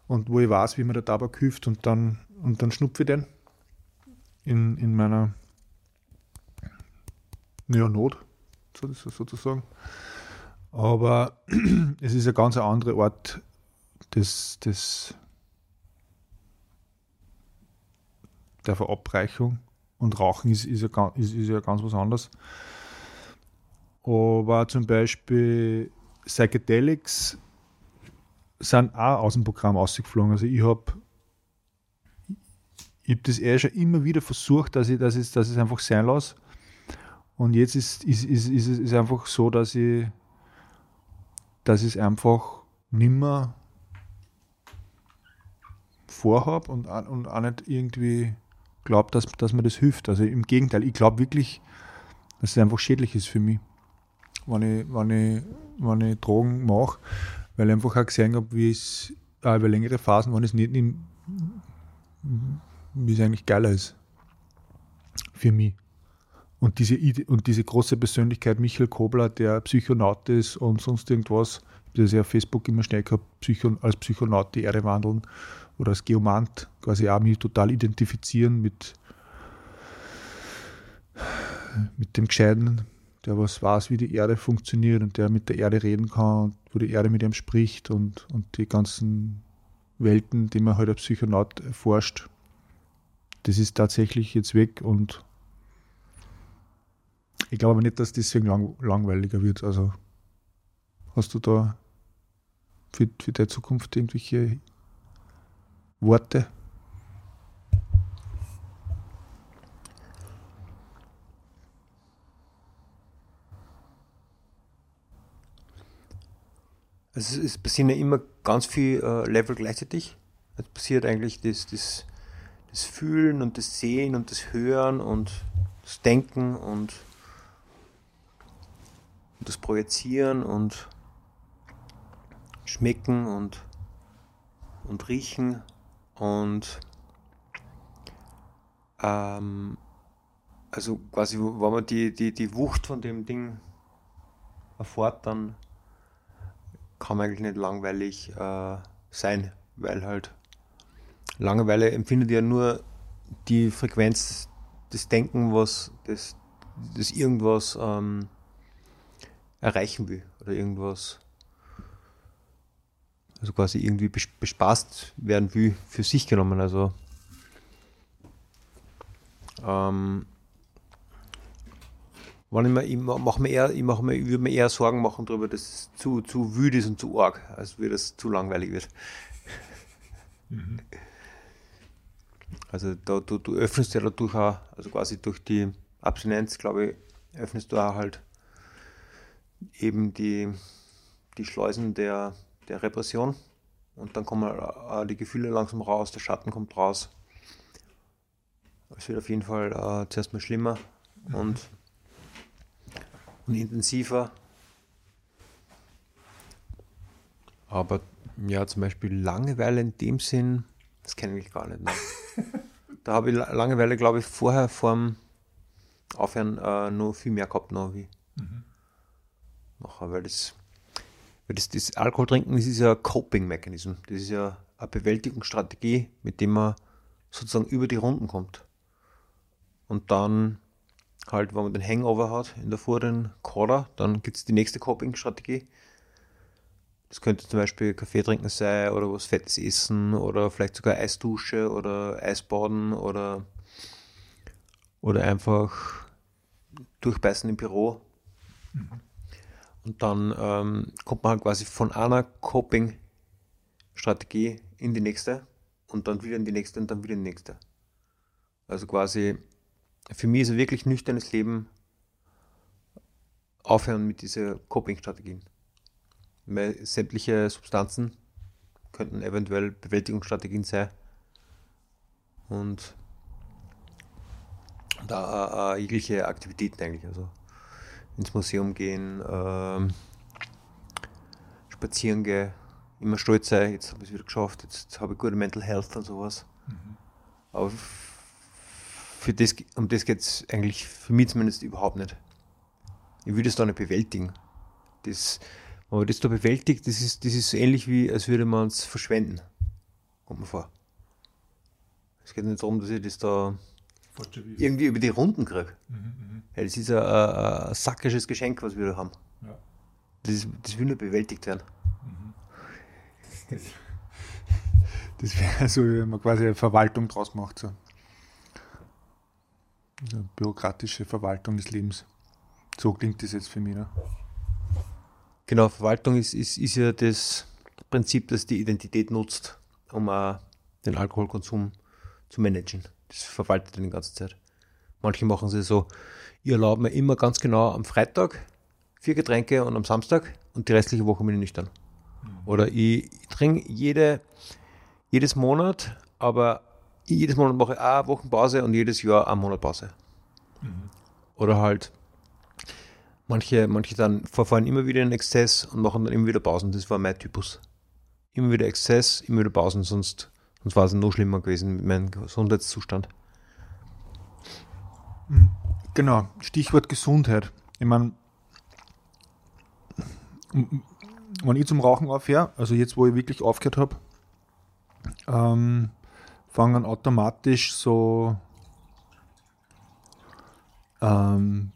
und wo ich weiß, wie mir der Tabak hilft und dann, und dann schnupfe ich den in, in meiner ja, Not, sozusagen. Aber *clears throat* es ist ein ganz anderer Ort des, des, der Verabreichung und Rauchen ist, ist, ja, ist, ist ja ganz was anderes. Aber zum Beispiel Psychedelics sind auch aus dem Programm ausgeflogen. Also ich habe ich hab das eher schon immer wieder versucht, dass ich, dass ich, dass ich es einfach sein lasse. Und jetzt ist, ist, ist, ist es einfach so, dass ich, dass ich es einfach nimmer vorhabe und, und auch nicht irgendwie glaube, dass, dass mir das hilft. Also im Gegenteil, ich glaube wirklich, dass es einfach schädlich ist für mich, wenn ich, wenn ich, wenn ich Drogen mache, weil ich einfach auch gesehen habe, wie es auch über längere Phasen, wenn es nicht nehme, wie es eigentlich geiler ist. Für mich. Und diese, und diese große Persönlichkeit, Michael Kobler, der Psychonaut ist und sonst irgendwas, das ja auf Facebook immer schnell gehabt, Psycho, als Psychonaut die Erde wandeln oder als Geomant quasi auch mich total identifizieren mit, mit dem Gescheiten, der was weiß, wie die Erde funktioniert und der mit der Erde reden kann und wo die Erde mit ihm spricht und, und die ganzen Welten, die man heute halt als Psychonaut erforscht. Das ist tatsächlich jetzt weg und ich glaube aber nicht, dass deswegen lang, langweiliger wird. Also hast du da für, für die Zukunft irgendwelche Worte? Also es passieren ja immer ganz viel äh, Level gleichzeitig. Es passiert eigentlich das, das, das Fühlen und das Sehen und das Hören und das Denken und, und das Projizieren und Schmecken und, und Riechen und ähm, also quasi, wenn man die, die, die Wucht von dem Ding erfährt, dann kann man eigentlich nicht langweilig äh, sein, weil halt Langeweile empfindet ja nur die Frequenz des Denken, was das, das irgendwas ähm, erreichen will oder irgendwas, also quasi irgendwie bespaßt werden will, für sich genommen. Also ähm, wenn ich, mir, ich mache mir eher, ich mir, ich würde mir eher Sorgen machen darüber, dass es zu, zu wütend ist und zu arg, als wie das zu langweilig wird. Mhm. *laughs* Also da, du, du öffnest ja dadurch auch, also quasi durch die Abstinenz, glaube ich, öffnest du auch halt eben die, die Schleusen der, der Repression und dann kommen auch die Gefühle langsam raus, der Schatten kommt raus. Es wird auf jeden Fall äh, zuerst mal schlimmer mhm. und und intensiver. Aber ja, zum Beispiel Langeweile in dem Sinn, das kenne ich gar nicht. Ne? *laughs* da habe ich Langeweile, glaube ich, vorher vorm Aufhören äh, noch viel mehr gehabt, noch wie mhm. nachher, weil das, das, das Alkoholtrinken, das ist ja ein Coping-Mechanism. Das ist ja eine Bewältigungsstrategie, mit dem man sozusagen über die Runden kommt. Und dann halt, wenn man den Hangover hat in der vorderen Quarter, dann gibt es die nächste Coping-Strategie. Das könnte zum Beispiel Kaffee trinken sein oder was Fettes essen oder vielleicht sogar Eisdusche oder Eisbaden oder, oder einfach durchbeißen im Büro. Mhm. Und dann ähm, kommt man halt quasi von einer Coping-Strategie in die nächste und dann wieder in die nächste und dann wieder in die nächste. Also quasi für mich ist ein wirklich nüchternes Leben aufhören mit dieser Coping-Strategien. Weil sämtliche Substanzen könnten eventuell Bewältigungsstrategien sein. Und da äh, jegliche Aktivitäten eigentlich. Also ins Museum gehen, ähm, spazieren gehen, immer stolz sein, jetzt habe ich es wieder geschafft, jetzt habe ich gute Mental Health und sowas. Mhm. Aber für das, um das geht es eigentlich für mich zumindest überhaupt nicht. Ich würde es da nicht bewältigen. Das, wenn man das da bewältigt, das ist, das ist so ähnlich wie, als würde man es verschwenden. Kommt mir vor. Es geht nicht darum, dass ich das da irgendwie über die Runden kriege. Mhm, mh. ja, das ist ein, ein, sackisches Geschenk, was wir da haben. Ja. Das, das will nur bewältigt werden. Mhm. Das, das *laughs* wäre so, wenn man quasi eine Verwaltung draus macht. So. Eine bürokratische Verwaltung des Lebens. So klingt das jetzt für mich. Ne? Genau, Verwaltung ist, ist, ist ja das Prinzip, das die Identität nutzt, um auch den Alkoholkonsum zu managen. Das verwaltet den die ganze Zeit. Manche machen sie so, ich erlaube mir immer ganz genau am Freitag vier Getränke und am Samstag und die restliche Woche bin ich nüchtern. Mhm. Oder ich, ich trinke jede, jedes Monat, aber jedes Monat mache ich eine Wochenpause und jedes Jahr eine Monatpause. Mhm. Oder halt manche, manche dann verfallen immer wieder in Exzess und machen dann immer wieder Pausen. Das war mein Typus. Immer wieder Exzess, immer wieder Pausen, sonst, sonst war es noch schlimmer gewesen mit meinem Gesundheitszustand. Mhm. Genau, Stichwort Gesundheit. Ich meine, wenn ich zum Rauchen aufhöre, also jetzt, wo ich wirklich aufgehört habe, ähm, fangen automatisch so, ähm,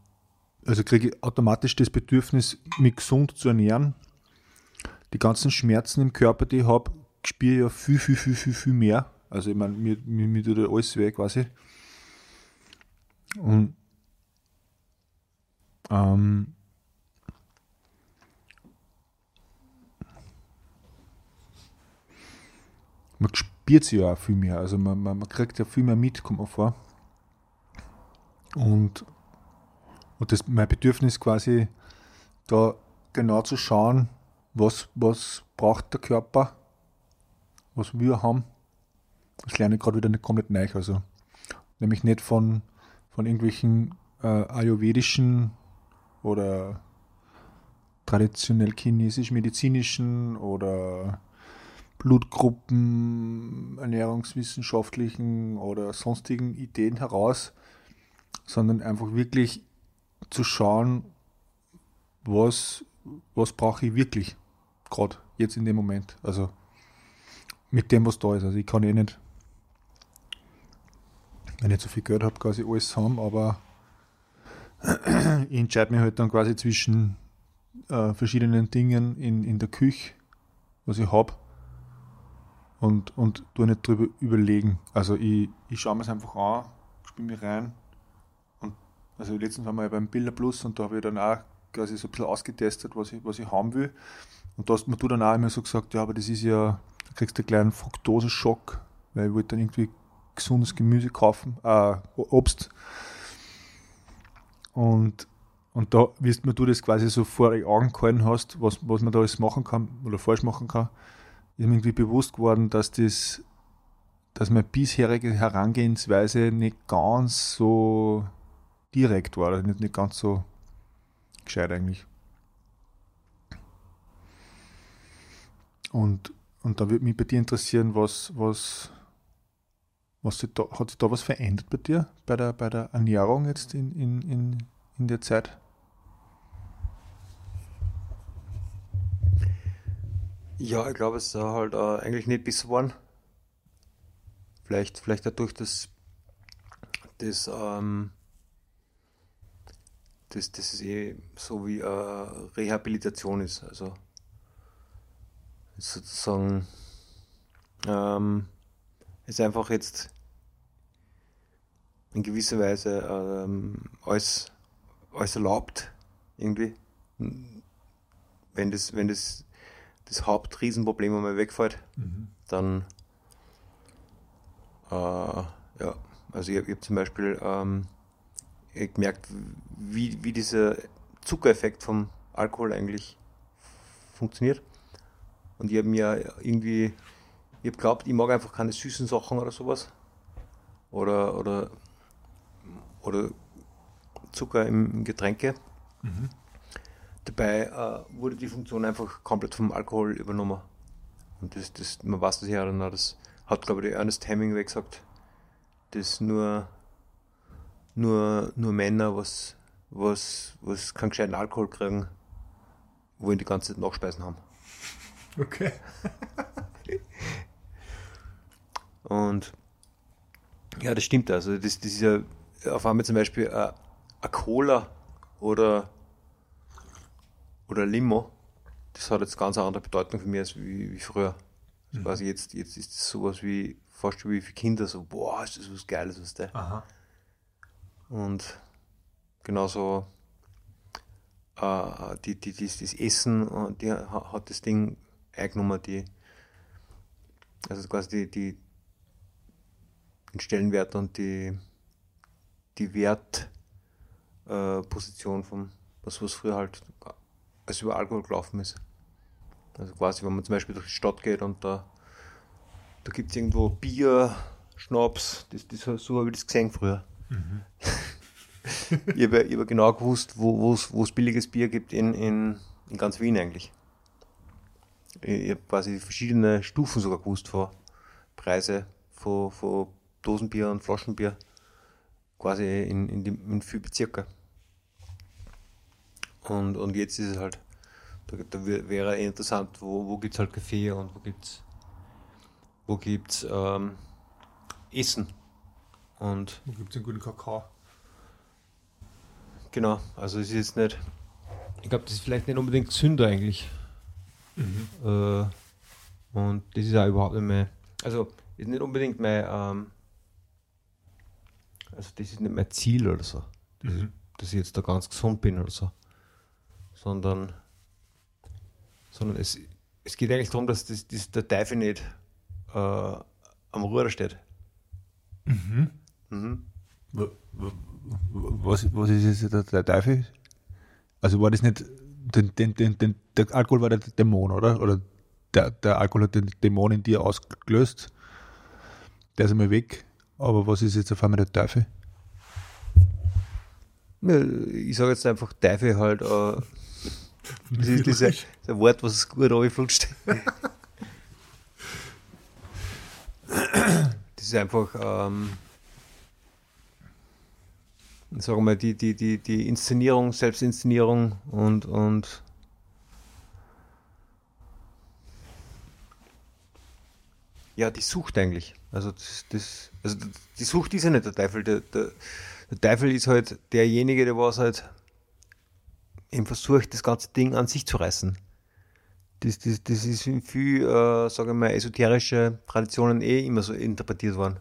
also kriege ich automatisch das Bedürfnis, mich gesund zu ernähren. Die ganzen Schmerzen im Körper, die ich habe, ich ja viel, viel, viel, viel, viel mehr. Also ich meine, mir, mir, mir tut alles weh quasi. Und ähm, man spürt sie ja auch viel mehr. Also man, man, man kriegt ja viel mehr mit, kommt man vor. Und, und das mein Bedürfnis quasi da genau zu schauen, was, was braucht der Körper, was wir haben. Das lerne ich gerade wieder nicht komplett neu. Also, nämlich nicht von, von irgendwelchen äh, ayurvedischen oder traditionell chinesisch-medizinischen oder Blutgruppen, ernährungswissenschaftlichen oder sonstigen Ideen heraus, sondern einfach wirklich zu schauen, was, was brauche ich wirklich, gerade jetzt in dem Moment. Also mit dem, was da ist. Also ich kann eh nicht, wenn ich nicht so viel Geld habe, quasi alles haben, aber *clears throat* ich entscheide mich halt dann quasi zwischen äh, verschiedenen Dingen in, in der Küche, was ich habe und, und tu nicht drüber überlegen. Also ich, ich schaue mir es einfach an, spiele mich rein. Und also letztens waren wir ja beim Bilder Plus und da habe ich dann auch quasi so ein bisschen ausgetestet, was ich, was ich haben will. Und da hast mir du dann auch immer so gesagt, ja, aber das ist ja, du kriegst einen kleinen Fructose-Schock, weil ich wollte dann irgendwie gesundes Gemüse kaufen, äh, Obst. Und, und da, wie mir du das quasi so vor die Augen gehalten hast, was, was man da alles machen kann oder falsch machen kann, ist mir irgendwie bewusst geworden, dass das, dass meine bisherige Herangehensweise nicht ganz so direkt war, also nicht, nicht ganz so gescheit eigentlich. Und, und da würde mich bei dir interessieren, was, was, was da, hat sich da was verändert bei dir, bei der, bei der Ernährung jetzt in, in, in, in der Zeit? Ja, ich glaube, es ist halt äh, eigentlich nicht besser geworden. Vielleicht, vielleicht dadurch, dass das, ähm, das, das ist eh so wie äh, Rehabilitation ist. Also sozusagen ähm, ist einfach jetzt in gewisser Weise ähm, alles, alles erlaubt, irgendwie. Wenn das, wenn das das Hauptriesenproblem einmal wegfällt, mhm. dann äh, ja, also ich habe hab zum Beispiel ähm, gemerkt, wie, wie dieser Zuckereffekt vom Alkohol eigentlich funktioniert. Und ich habe mir irgendwie, ich habe glaubt, ich mag einfach keine süßen Sachen oder sowas. Oder, oder, oder Zucker im Getränke. Mhm. Dabei äh, wurde die Funktion einfach komplett vom Alkohol übernommen. Und das, das, man weiß das ja dann auch, das hat, glaube ich, der Ernest Hemingway gesagt, dass nur, nur, nur Männer, was, was, was keinen gescheiten Alkohol kriegen, wollen die ganze Zeit Nachspeisen haben. Okay. Und ja, das stimmt. Also das, das ist ja auf einmal zum Beispiel äh, eine Cola oder oder Limo, das hat jetzt ganz eine andere Bedeutung für mich als wie, wie früher. Mhm. Quasi jetzt, jetzt ist es sowas wie, fast wie für Kinder, so, boah, ist das was Geiles, was der. Aha. Und genauso äh, die, die, die, das Essen, äh, die hat das Ding eingenommen, die, also quasi die, die, den Stellenwert und die, die Wertposition äh, von was, was früher halt als über Alkohol gelaufen ist. Also quasi, wenn man zum Beispiel durch die Stadt geht und da, da gibt es irgendwo Bier, Schnaps, das, das, so habe ich das gesehen früher. Mhm. *laughs* ich habe hab genau gewusst, wo es billiges Bier gibt in, in, in ganz Wien eigentlich. Ich habe quasi verschiedene Stufen sogar gewusst von Preise von, von Dosenbier und Flaschenbier quasi in, in, die, in vier Bezirke. Und, und jetzt ist es halt, da, da wäre interessant, wo, wo gibt es halt Kaffee und wo gibt es wo gibt's, ähm, Essen. Und wo gibt es einen guten Kakao? Genau, also es ist jetzt nicht, ich glaube, das ist vielleicht nicht unbedingt gesünder eigentlich. Mhm. Äh, und das ist auch überhaupt nicht mehr, also ist nicht unbedingt mein, ähm, also das ist nicht mein Ziel oder so, mhm. dass ich jetzt da ganz gesund bin oder so sondern, sondern es, es geht eigentlich darum, dass das, das der Teufel nicht äh, am Ruder steht. Mhm. Mhm. Was, was ist jetzt der, der Teufel? Also war das nicht den, den, den, den, der Alkohol war der Dämon, oder? Oder der, der Alkohol hat den Dämon in dir ausgelöst. Der ist einmal weg. Aber was ist jetzt auf einmal der Teufel? Ich sage jetzt einfach Teufel halt. Äh, *laughs* das ist diese, ein Wort, was gut anflutscht. *laughs* das ist einfach, ähm, sagen wir mal, die, die, die, die Inszenierung, Selbstinszenierung und, und ja, die Sucht eigentlich. Also, das, das, also die Sucht ist ja nicht der Teufel. Der, der, der Teufel ist halt derjenige, der was halt eben versucht, das ganze Ding an sich zu reißen. Das, das, das ist in viel, äh, sagen wir mal, esoterische Traditionen eh immer so interpretiert worden.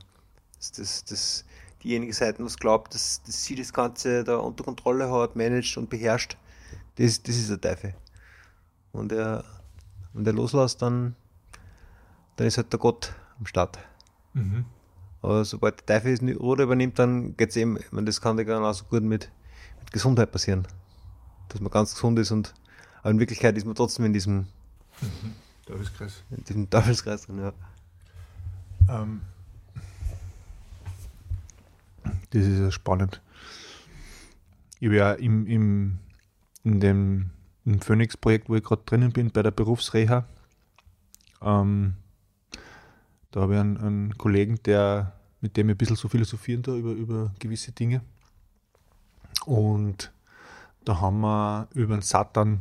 Das, das, das, diejenige Seite, was glaubt, dass, dass sie das Ganze da unter Kontrolle hat, managt und beherrscht, das, das ist der Teufel. Und er, wenn er loslässt, dann, dann ist halt der Gott am Start. Mhm. Aber sobald der Teufel das Ruder übernimmt, dann geht es eben, ich meine, das kann ja genauso gut mit, mit Gesundheit passieren. Dass man ganz gesund ist und aber in Wirklichkeit ist man trotzdem in diesem mhm. Teufelskreis. In diesem Teufelskreis drin, ja. Ähm, das ist ja spannend. Ich ja im, im, in dem im Phoenix-Projekt, wo ich gerade drinnen bin, bei der Berufsreha, ähm, da habe ich einen, einen, Kollegen, der, mit dem ich ein bisschen so philosophieren da über, über gewisse Dinge. Und da haben wir über den Satan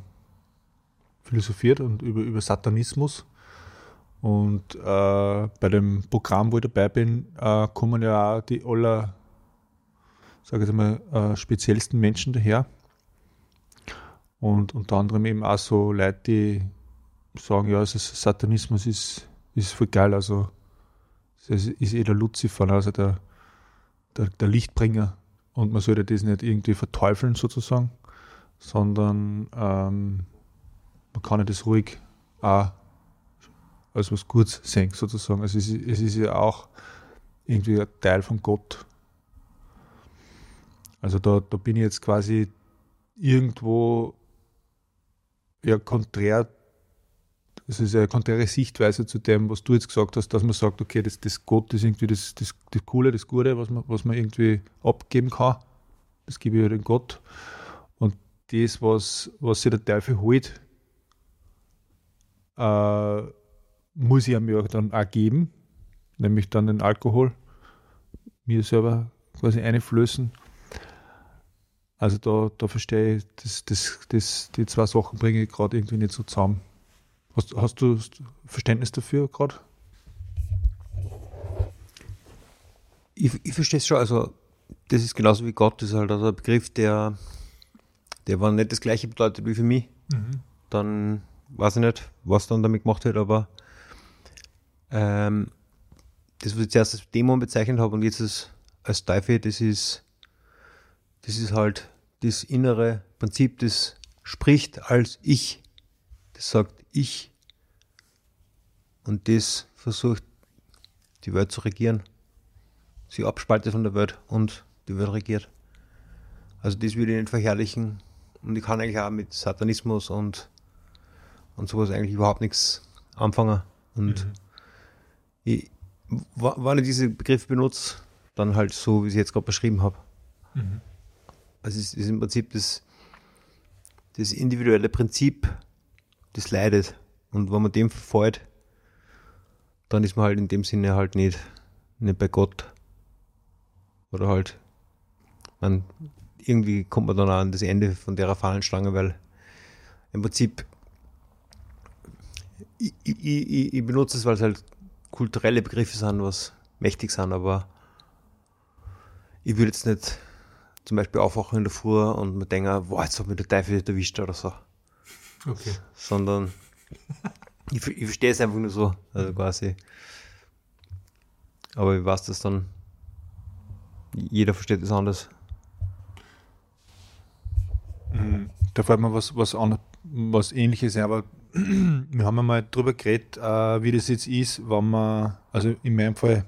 philosophiert und über, über Satanismus. Und äh, bei dem Programm, wo ich dabei bin, äh, kommen ja auch die aller, sage ich mal, äh, speziellsten Menschen daher. Und unter anderem eben auch so Leute, die sagen, ja, also Satanismus ist, ist voll geil. Also das ist eh der Luzifer, also der, der, der Lichtbringer. Und man sollte das nicht irgendwie verteufeln sozusagen, sondern ähm, man kann das ruhig auch als was Gutes sehen sozusagen. Also es es ist ja auch irgendwie ein Teil von Gott. Also da, da bin ich jetzt quasi irgendwo ja konträr das ist eine konträre Sichtweise zu dem, was du jetzt gesagt hast, dass man sagt, okay, das, das Gott ist irgendwie das, das, das Coole, das Gute, was man, was man irgendwie abgeben kann. Das gebe ich ja den Gott. Und das, was, was sich der Teufel holt, äh, muss ich mir dann auch geben, nämlich dann den Alkohol, mir selber quasi einflößen. Also da, da verstehe ich, das, das, das, die zwei Sachen bringe ich gerade irgendwie nicht so zusammen. Hast, hast du Verständnis dafür gerade? Ich, ich verstehe es schon. Also, das ist genauso wie Gott, das ist halt also ein Begriff, der, der war nicht das gleiche bedeutet wie für mich. Mhm. Dann weiß ich nicht, was dann damit gemacht wird, aber ähm, das, was ich zuerst als Dämon bezeichnet habe und jetzt als, als Teufel, das ist, das ist halt das innere Prinzip, das spricht als ich. Das sagt, ich. Und das versucht, die Welt zu regieren. Sie abspaltet von der Welt und die Welt regiert. Also das würde ich nicht verherrlichen. Und ich kann eigentlich auch mit Satanismus und, und sowas eigentlich überhaupt nichts anfangen. Und mhm. ich, wenn ich diese Begriffe benutze, dann halt so, wie ich es jetzt gerade beschrieben habe. Mhm. Also es ist im Prinzip das, das individuelle Prinzip das leidet. Und wenn man dem verfolgt, dann ist man halt in dem Sinne halt nicht, nicht bei Gott. Oder halt, man, irgendwie kommt man dann an das Ende von der Fahnenstange, weil im Prinzip, ich, ich, ich, ich benutze es, weil es halt kulturelle Begriffe sind, was mächtig sind, aber ich würde jetzt nicht zum Beispiel aufwachen in der Früh und mir denken, boah, jetzt hat mir der Teufel erwischt oder so. Okay. Sondern *laughs* ich, ich verstehe es einfach nur so, also quasi. Aber ich weiß das dann. Jeder versteht es anders. Mhm. Da fällt mir was, was, an, was ähnliches ein, aber *clears throat* wir haben einmal drüber geredet, äh, wie das jetzt ist, wenn man, also in meinem Fall,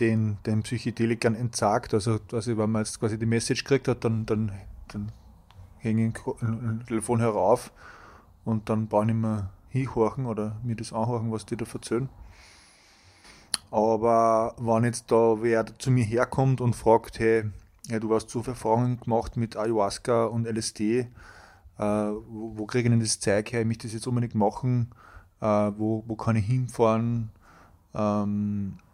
den, den Psychedelikern entsagt, also quasi, wenn man jetzt quasi die Message gekriegt hat, dann, dann, dann hänge ein Telefon herauf und dann brauche ich nicht mehr hinhorchen oder mir das anhorchen, was die da erzählen. Aber wenn jetzt da wer zu mir herkommt und fragt, hey, ja, du hast so viele Erfahrungen gemacht mit Ayahuasca und LSD, äh, wo, wo kriege ich denn das Zeug her? Ich möchte das jetzt unbedingt machen. Äh, wo, wo kann ich hinfahren? Ähm, äh,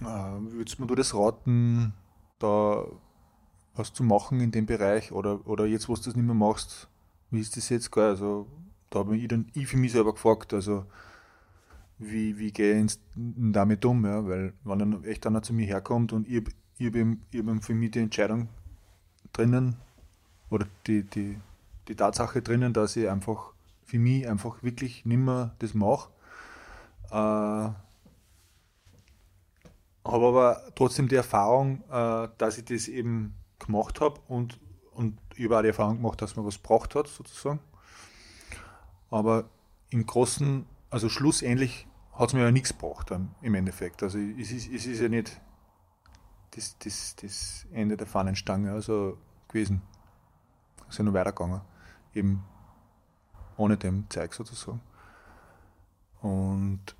würdest du mir das raten, da was zu machen in dem Bereich? Oder, oder jetzt, wo du das nicht mehr machst, wie ist das jetzt? Geil? Also, da habe ich, dann, ich für mich selber gefragt, also wie, wie gehe ich damit um? Ja? Weil wenn dann echt einer zu mir herkommt und ich, ich habe hab für mich die Entscheidung drinnen oder die, die, die Tatsache drinnen, dass ich einfach für mich einfach wirklich nicht mehr das mache. Äh, habe aber trotzdem die Erfahrung, äh, dass ich das eben gemacht habe und, und ich habe die Erfahrung gemacht, dass man was braucht hat, sozusagen. Aber im Großen, also schlussendlich hat es mir ja nichts gebracht dann im Endeffekt. Also es ist, es ist ja nicht das, das, das Ende der Fahnenstange also gewesen. Es ist ja nur weitergegangen. Eben ohne dem Zeug sozusagen. Und,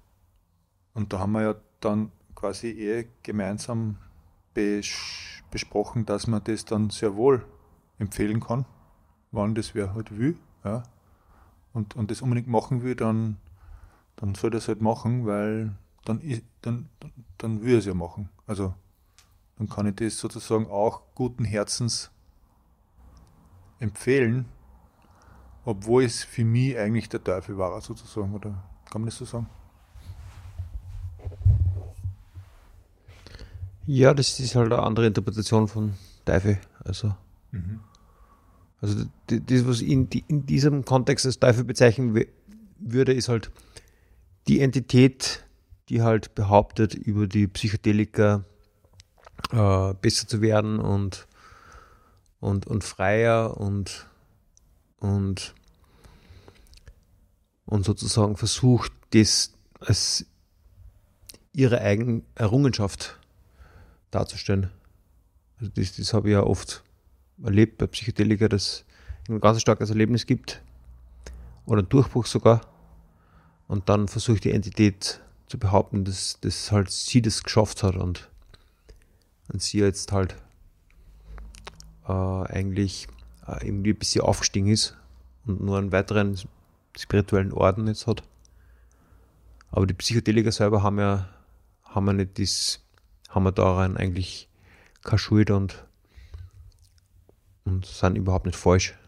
und da haben wir ja dann quasi eh gemeinsam bes besprochen, dass man das dann sehr wohl empfehlen kann, wann das wer halt will. Ja. Und, und das unbedingt machen will, dann dann soll es halt machen, weil dann, dann, dann will er es ja machen. Also dann kann ich das sozusagen auch guten Herzens empfehlen, obwohl es für mich eigentlich der Teufel war, sozusagen, oder kann man das so sagen? Ja, das ist halt eine andere Interpretation von Teufel. Also, mhm. also das, was ich in, in diesem Kontext als Teufel bezeichnen würde, ist halt die Entität, die halt behauptet, über die Psychedelika äh, besser zu werden und, und, und freier und, und, und sozusagen versucht, das als ihre eigene Errungenschaft darzustellen. Also das, das habe ich ja oft erlebt bei Psychedelika, dass es ein ganz starkes Erlebnis gibt oder ein Durchbruch sogar und dann versucht die Entität zu behaupten, dass, dass halt sie das geschafft hat und, und sie jetzt halt äh, eigentlich äh, irgendwie ein bisschen aufgestiegen ist und nur einen weiteren spirituellen Orden jetzt hat. Aber die Psychedelika selber haben ja, haben ja nicht das, haben wir daran eigentlich keine Schuld und, und sind überhaupt nicht falsch.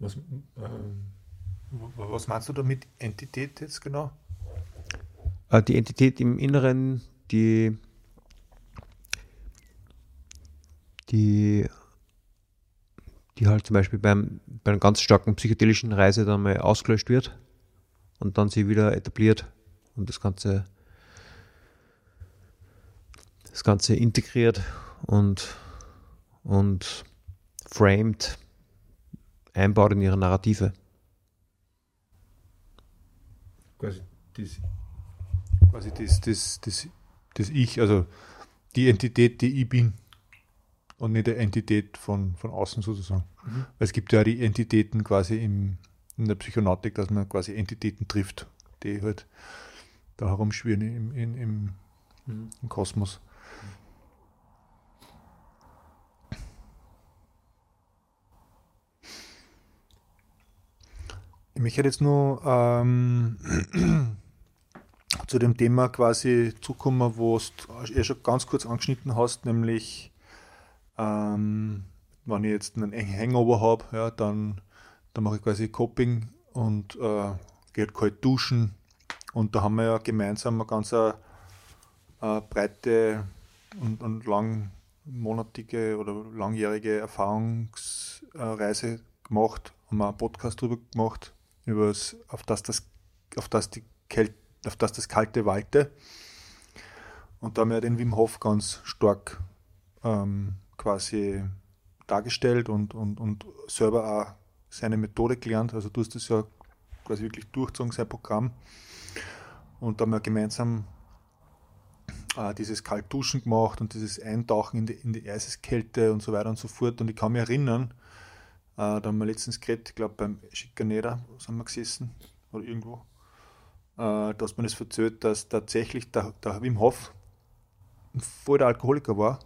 Was, äh, was meinst du da mit Entität jetzt genau? Äh, die Entität im Inneren, die, die, die halt zum Beispiel beim, bei einer ganz starken psychedelischen Reise dann mal ausgelöscht wird und dann sie wieder etabliert und das Ganze, das Ganze integriert und, und framed einbaut in ihre Narrative. Quasi das, quasi das, das, das, das Ich, also die Entität, die ich bin und nicht die Entität von, von außen sozusagen. Mhm. Es gibt ja die Entitäten quasi im, in der Psychonautik, dass man quasi Entitäten trifft, die halt da herumschwirren im, im, im, mhm. im Kosmos. Ich möchte jetzt nur ähm, zu dem Thema quasi zukommen, wo du eh schon ganz kurz angeschnitten hast, nämlich ähm, wenn ich jetzt einen Hangover habe, ja, dann, dann mache ich quasi Coping und äh, gehe halt kalt duschen. Und da haben wir ja gemeinsam eine ganz äh, breite und, und langmonatige oder langjährige Erfahrungsreise gemacht, haben wir einen Podcast darüber gemacht, übers, auf, das das, auf, das die Kälte, auf das das Kalte walte. Und da haben wir den Wim Hof ganz stark ähm, quasi dargestellt und, und, und selber auch seine Methode gelernt. Also du hast das ja quasi wirklich durchgezogen, sein Programm. Und da haben wir gemeinsam äh, dieses Kaltduschen gemacht und dieses Eintauchen in die, in die Eiseskälte und so weiter und so fort. Und ich kann mich erinnern, äh, da haben wir letztens geredet, ich glaube beim Schikanera sind wir gesessen oder irgendwo, äh, dass man es das erzählt, dass tatsächlich der, der Wim Hof voll der Alkoholiker war.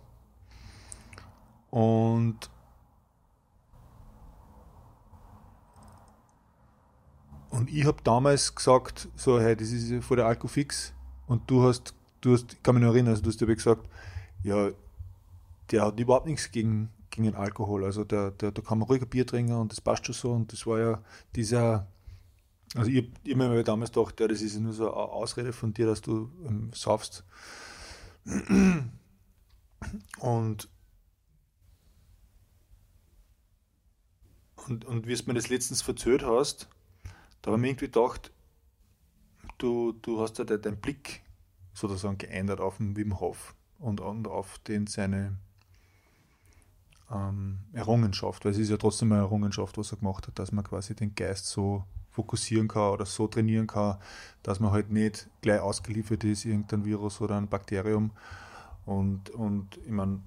Und Und ich habe damals gesagt, so, hey, das ist voll der Alkofix. Und du hast, du hast, ich kann mich noch erinnern, also du hast dir gesagt, ja, der hat überhaupt nichts gegen, gegen den Alkohol. Also der, der, da kann man ruhig ein Bier trinken und das passt schon so. Und das war ja dieser, also ich, ich habe mir damals gedacht, ja, das ist nur so eine Ausrede von dir, dass du ähm, saufst. Und, und, und wie du mir das letztens verzögert hast, da habe ich mir irgendwie gedacht, du, du hast ja deinen Blick sozusagen geändert auf den Wim Hof und, und auf den seine ähm, Errungenschaft, weil es ist ja trotzdem eine Errungenschaft, was er gemacht hat, dass man quasi den Geist so fokussieren kann oder so trainieren kann, dass man halt nicht gleich ausgeliefert ist, irgendein Virus oder ein Bakterium. Und, und ich meine,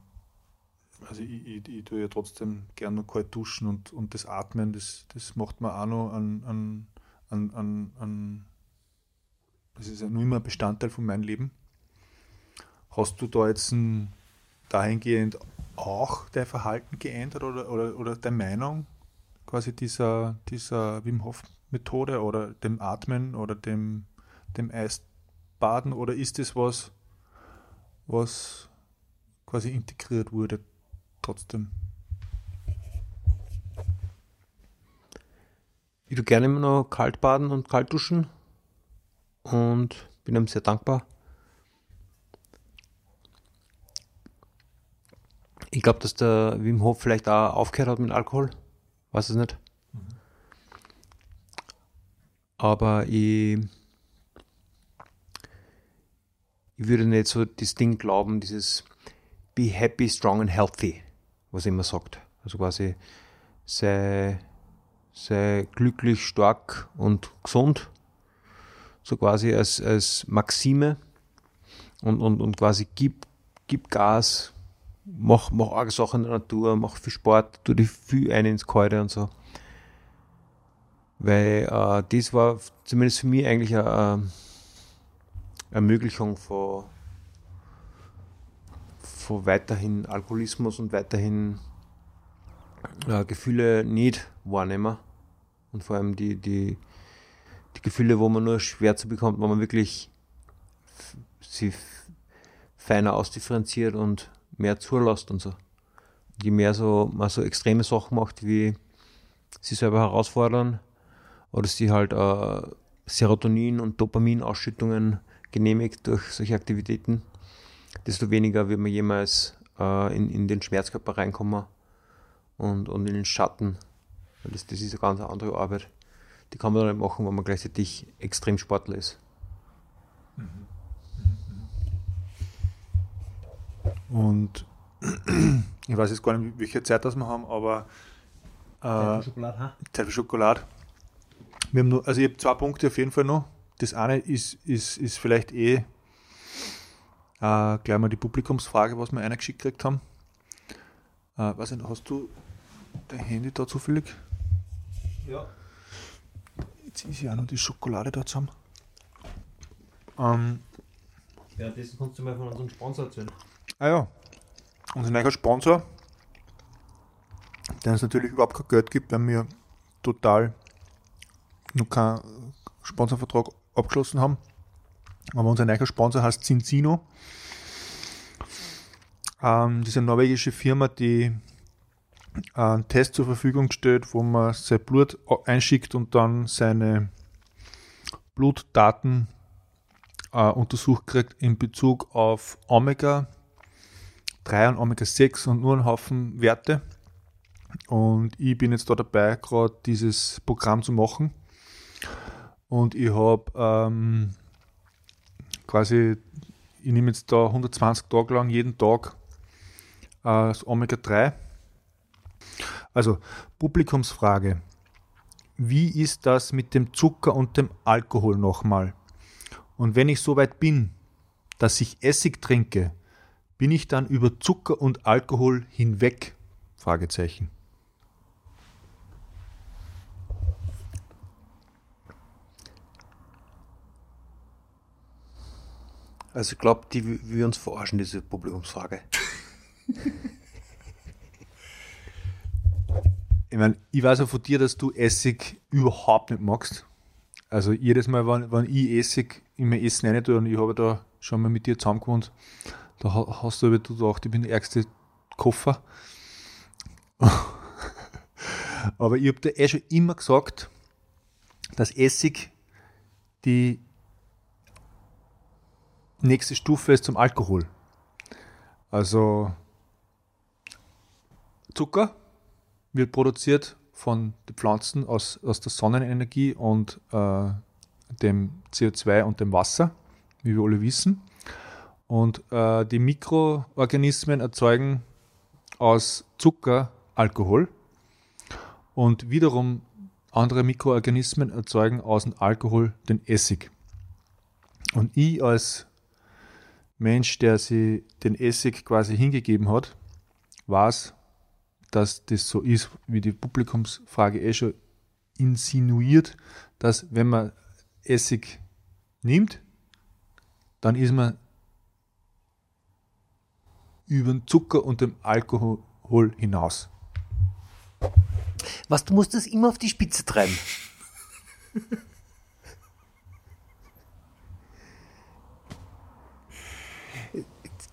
also ich, ich, ich tue ja trotzdem gerne noch kalt duschen und, und das Atmen, das, das macht man auch noch an, an an, an, an das ist ja nur immer ein Bestandteil von meinem Leben. Hast du da jetzt ein, dahingehend auch dein Verhalten geändert oder, oder, oder deine Meinung quasi dieser, dieser Wim Hof Methode oder dem Atmen oder dem, dem Eisbaden oder ist das was, was quasi integriert wurde trotzdem? Ich tue gerne immer noch kalt baden und kalt duschen und bin ihm sehr dankbar. Ich glaube, dass der Wim Hof vielleicht auch aufgehört hat mit Alkohol. Weiß es nicht. Aber ich, ich würde nicht so das Ding glauben, dieses Be happy, strong and healthy, was er immer sagt. Also quasi sei sei glücklich, stark und gesund, so quasi als, als Maxime. Und, und, und quasi gib, gib Gas, mach, mach arge Sachen in der Natur, mach viel Sport, tu dich viel ein ins Kalte und so. Weil äh, das war zumindest für mich eigentlich eine Ermöglichung von, von weiterhin Alkoholismus und weiterhin äh, Gefühle nicht wahrnehmen und vor allem die, die, die Gefühle, wo man nur schwer zu bekommt, wo man wirklich sie feiner ausdifferenziert und mehr zulässt und so. Je mehr so, man so extreme Sachen macht, wie sie selber herausfordern oder sie halt äh, Serotonin- und Dopaminausschüttungen genehmigt durch solche Aktivitäten, desto weniger wird man jemals äh, in, in den Schmerzkörper reinkommen und, und in den Schatten das, das ist eine ganz andere Arbeit. Die kann man dann nicht machen, wenn man gleichzeitig extrem Sportler ist. Und *clears throat* ich weiß jetzt gar nicht, welche Zeit das wir haben, aber äh, Zeit für Schokolade, ha? Zeit für Schokolade. Wir haben nur, also ich habe zwei Punkte auf jeden Fall noch. Das eine ist, ist, ist vielleicht eh äh, gleich mal die Publikumsfrage, was wir einer geschickt gekriegt haben. Äh, weiß nicht, hast du dein Handy da zufällig? Ja. Jetzt ist ja auch noch die Schokolade da zusammen. Ähm, Währenddessen kannst du mal von unserem Sponsor erzählen. Ah ja, unser neuer Sponsor, der uns natürlich überhaupt kein Geld gibt, weil wir total noch keinen Sponsorvertrag abgeschlossen haben. Aber unser neuer Sponsor heißt Cincino. Ähm, diese norwegische Firma, die einen Test zur Verfügung stellt, wo man sein Blut einschickt und dann seine Blutdaten äh, untersucht kriegt in Bezug auf Omega 3 und Omega 6 und nur einen Haufen Werte. Und ich bin jetzt da dabei, gerade dieses Programm zu machen. Und ich habe ähm, quasi, ich nehme jetzt da 120 Tage lang jeden Tag äh, das Omega 3 also Publikumsfrage. Wie ist das mit dem Zucker und dem Alkohol nochmal? Und wenn ich soweit bin, dass ich Essig trinke, bin ich dann über Zucker und Alkohol hinweg? Fragezeichen. Also ich glaube, die will uns verarschen, diese Publikumsfrage. *laughs* Ich meine, ich weiß auch von dir, dass du Essig überhaupt nicht magst. Also jedes Mal, wenn, wenn ich Essig in mein Essen rein tue und ich habe da schon mal mit dir zusammen gewohnt, da ha- hast du aber gedacht, ich bin der ärgste Koffer. *laughs* aber ich habe dir eh schon immer gesagt, dass Essig die nächste Stufe ist zum Alkohol. Also Zucker wird produziert von den Pflanzen aus, aus der Sonnenenergie und äh, dem CO2 und dem Wasser, wie wir alle wissen. Und äh, die Mikroorganismen erzeugen aus Zucker Alkohol und wiederum andere Mikroorganismen erzeugen aus dem Alkohol den Essig. Und ich als Mensch, der sie den Essig quasi hingegeben hat, weiß, dass das so ist, wie die Publikumsfrage eh schon insinuiert, dass wenn man Essig nimmt, dann ist man über den Zucker und dem Alkohol hinaus. Was, du musst das immer auf die Spitze treiben.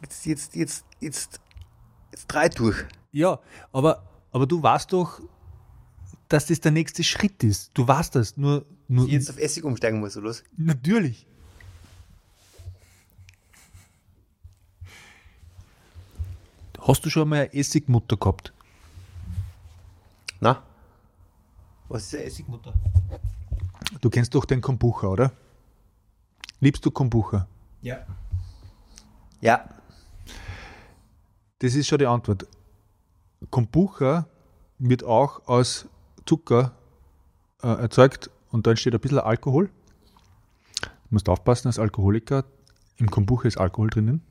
Jetzt, jetzt, jetzt, jetzt, jetzt drei durch. Ja, aber, aber du weißt doch, dass das der nächste Schritt ist. Du weißt das, nur, nur Jetzt auf Essig umsteigen muss, oder was? natürlich. Hast du schon mal eine Essigmutter gehabt? Na? Was ist eine Essigmutter? Du kennst doch den Kombucha, oder? Liebst du Kombucha? Ja. Ja. Das ist schon die Antwort. Kombucha wird auch aus Zucker äh, erzeugt und da entsteht ein bisschen Alkohol. Du musst aufpassen als Alkoholiker. Im Kombucha ist Alkohol drinnen,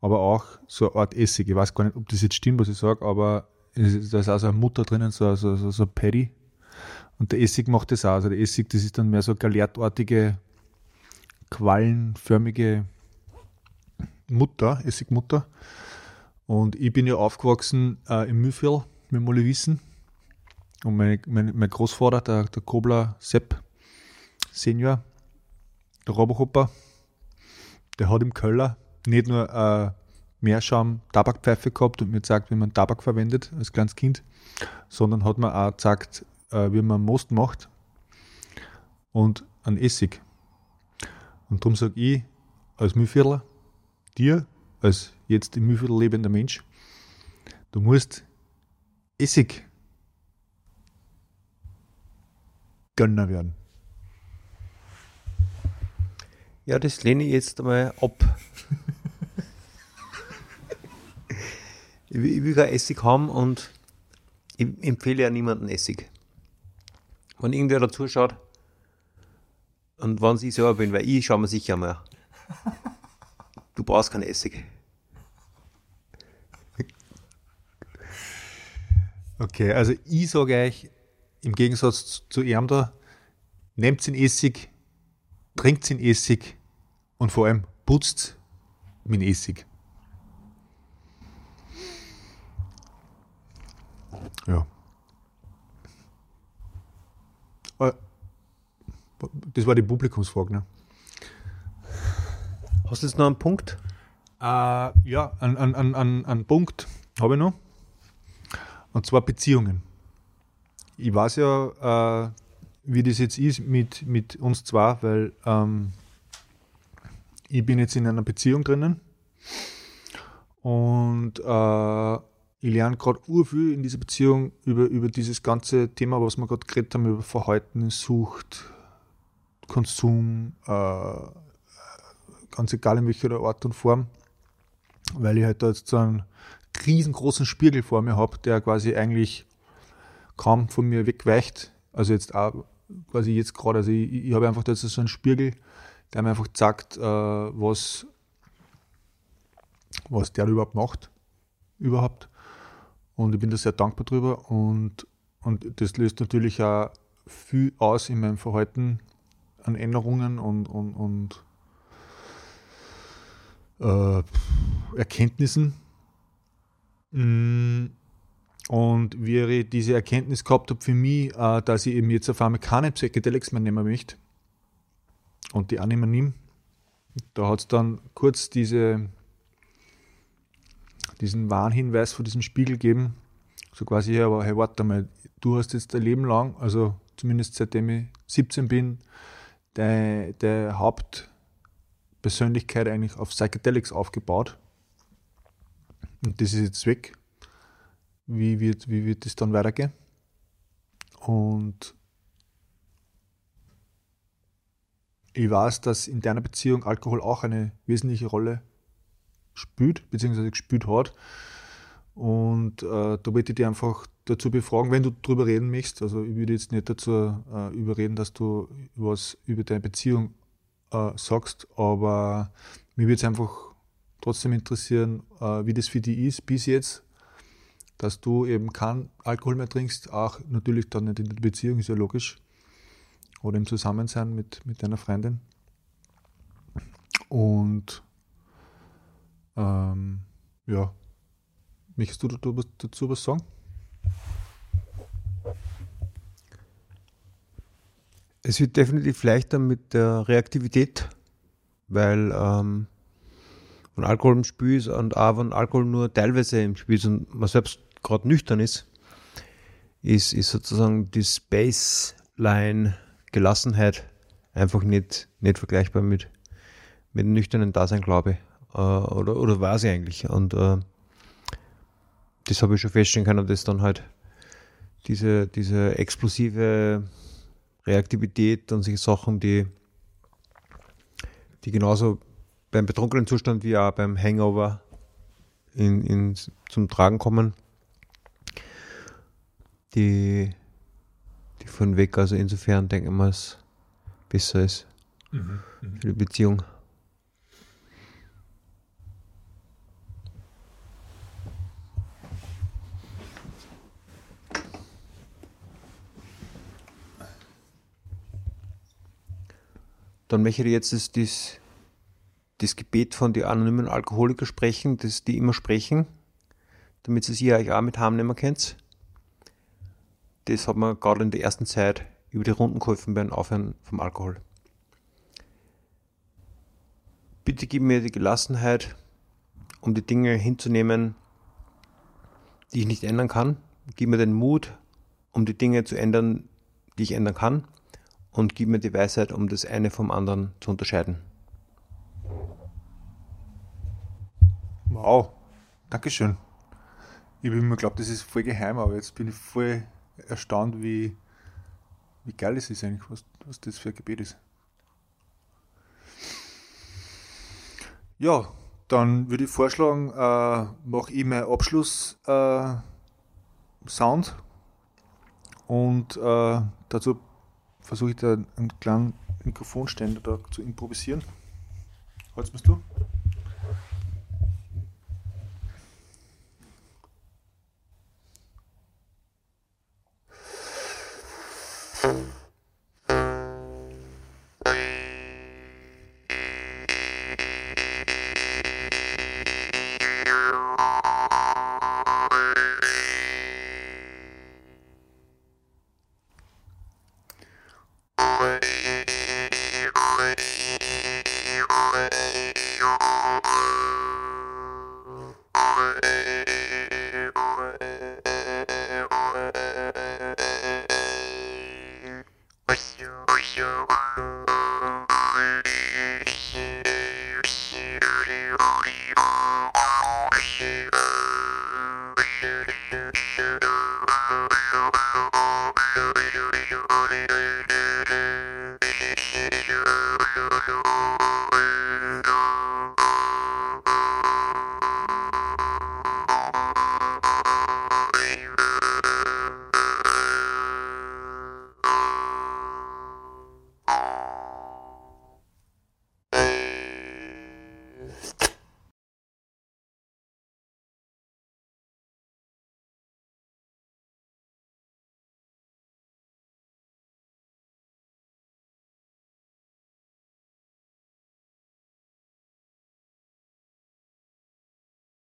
aber auch so eine Art Essig. Ich weiß gar nicht, ob das jetzt stimmt, was ich sage, aber ist- da ist auch so eine Mutter drinnen, so, so, so, so Paddy. Und der Essig macht das auch. Also der Essig, das ist dann mehr so galertartige, quallenförmige Mutter, Essigmutter. Und ich bin ja aufgewachsen äh, im Mühlviertel, wir alle wissen. Und mein, mein, mein Großvater, der, der Kobler Sepp Senior, der Robohopper, der hat im Keller nicht nur äh, Meerschaum Tabakpfeife gehabt und mir gesagt, wie man Tabak verwendet als kleines Kind, sondern hat mir auch gesagt, äh, wie man Most macht und einen Essig. Und darum sage ich als Mühlviertler, dir als jetzt im Mühlviertel lebender Mensch, du musst Essig Gönner werden. Ja, das lehne ich jetzt einmal ab. *laughs* ich, will, ich will kein Essig haben und ich empfehle ja niemanden Essig. Wenn irgendwer dazu schaut und wenn ich selber bin, weil ich schaue mir sicher mal. Du brauchst keinen Essig. Okay, also ich sage euch, im Gegensatz zu ihm da, nehmt den Essig, trinkt den Essig und vor allem putzt mit Essig. Ja. Äh, Das war die Publikumsfrage, ne? Hast du jetzt noch einen Punkt? Äh, ja, einen an, an, an Punkt habe ich noch. Und zwar Beziehungen. Ich weiß ja, äh, wie das jetzt ist mit, mit uns zwei, weil ähm, ich bin jetzt in einer Beziehung drinnen und äh, ich lerne gerade urviel in dieser Beziehung über, über dieses ganze Thema, was wir gerade geredet haben, über Verhalten, Sucht, Konsum, äh, ganz egal in welcher Art und Form, weil ich halt da jetzt so einen riesengroßen Spiegel vor mir habe, der quasi eigentlich kaum von mir wegweicht. Also jetzt auch quasi jetzt gerade, also ich, ich habe einfach da jetzt so einen Spiegel, der mir einfach sagt, äh, was was der überhaupt macht. Überhaupt. Und ich bin da sehr dankbar drüber. Und, und das löst natürlich auch viel aus in meinem Verhalten an Änderungen und, und, und äh, Erkenntnissen. Mm, und wie ich diese Erkenntnis gehabt habe für mich, äh, dass ich eben jetzt auf einmal keine Psychedelics mehr nehmen möchte und die auch nicht mehr nehme, da hat es dann kurz diese, diesen Warnhinweis von diesem Spiegel gegeben, so quasi, hey, aber hey, warte mal, du hast jetzt dein Leben lang, also zumindest seitdem ich 17 bin, der, der Hauptpersönlichkeit eigentlich auf Psychedelics aufgebaut. Und das ist jetzt weg. Wie wird, wie wird das dann weitergehen? Und ich weiß, dass in deiner Beziehung Alkohol auch eine wesentliche Rolle spielt, beziehungsweise gespielt hat. Und äh, da möchte ich dich einfach dazu befragen, wenn du darüber reden möchtest. Also ich würde jetzt nicht dazu äh, überreden, dass du was über deine Beziehung äh, sagst, aber mir würde es einfach trotzdem interessieren, äh, wie das für dich ist bis jetzt, dass du eben keinen Alkohol mehr trinkst, auch natürlich dann nicht in der Beziehung, ist ja logisch, oder im Zusammensein mit, mit deiner Freundin. Und ähm, ja, möchtest du dazu was sagen? Es wird definitiv leichter mit der Reaktivität, weil ähm, wenn Alkohol im Spiel ist und auch wenn Alkohol nur teilweise im Spiel ist und man selbst gerade nüchtern ist, ist, ist sozusagen die Spaceline Gelassenheit einfach nicht, nicht vergleichbar mit, mit dem nüchternen Dasein, glaube ich. Äh, oder, oder war sie eigentlich. Und äh, das habe ich schon feststellen können, dass dann halt diese, diese explosive Reaktivität und solche Sachen, die, die genauso beim betrunkenen Zustand wie auch beim Hangover in, in, zum Tragen kommen, die, die von weg, also insofern denke ich mal, es besser ist mhm, mhm. für die Beziehung. Dann möchte ich jetzt das, das, das Gebet von den anonymen Alkoholiker sprechen, das die immer sprechen, damit sie sich euch auch mit heimnehmen könnt. Das hat mir gerade in der ersten Zeit über die Runden geholfen beim Aufhören vom Alkohol. Bitte gib mir die Gelassenheit, um die Dinge hinzunehmen, die ich nicht ändern kann. Gib mir den Mut, um die Dinge zu ändern, die ich ändern kann und gib mir die Weisheit, um das eine vom anderen zu unterscheiden. Wow, Dankeschön. Ich habe immer geglaubt, das ist voll geheim, aber jetzt bin ich voll erstaunt, wie, wie geil es ist eigentlich, was, was das für ein Gebet ist. Ja, dann würde ich vorschlagen, äh, mache ich meinen Abschluss-Sound äh, und äh, dazu versuche ich da einen kleinen Mikrofonständer da zu improvisieren. Holz bist du?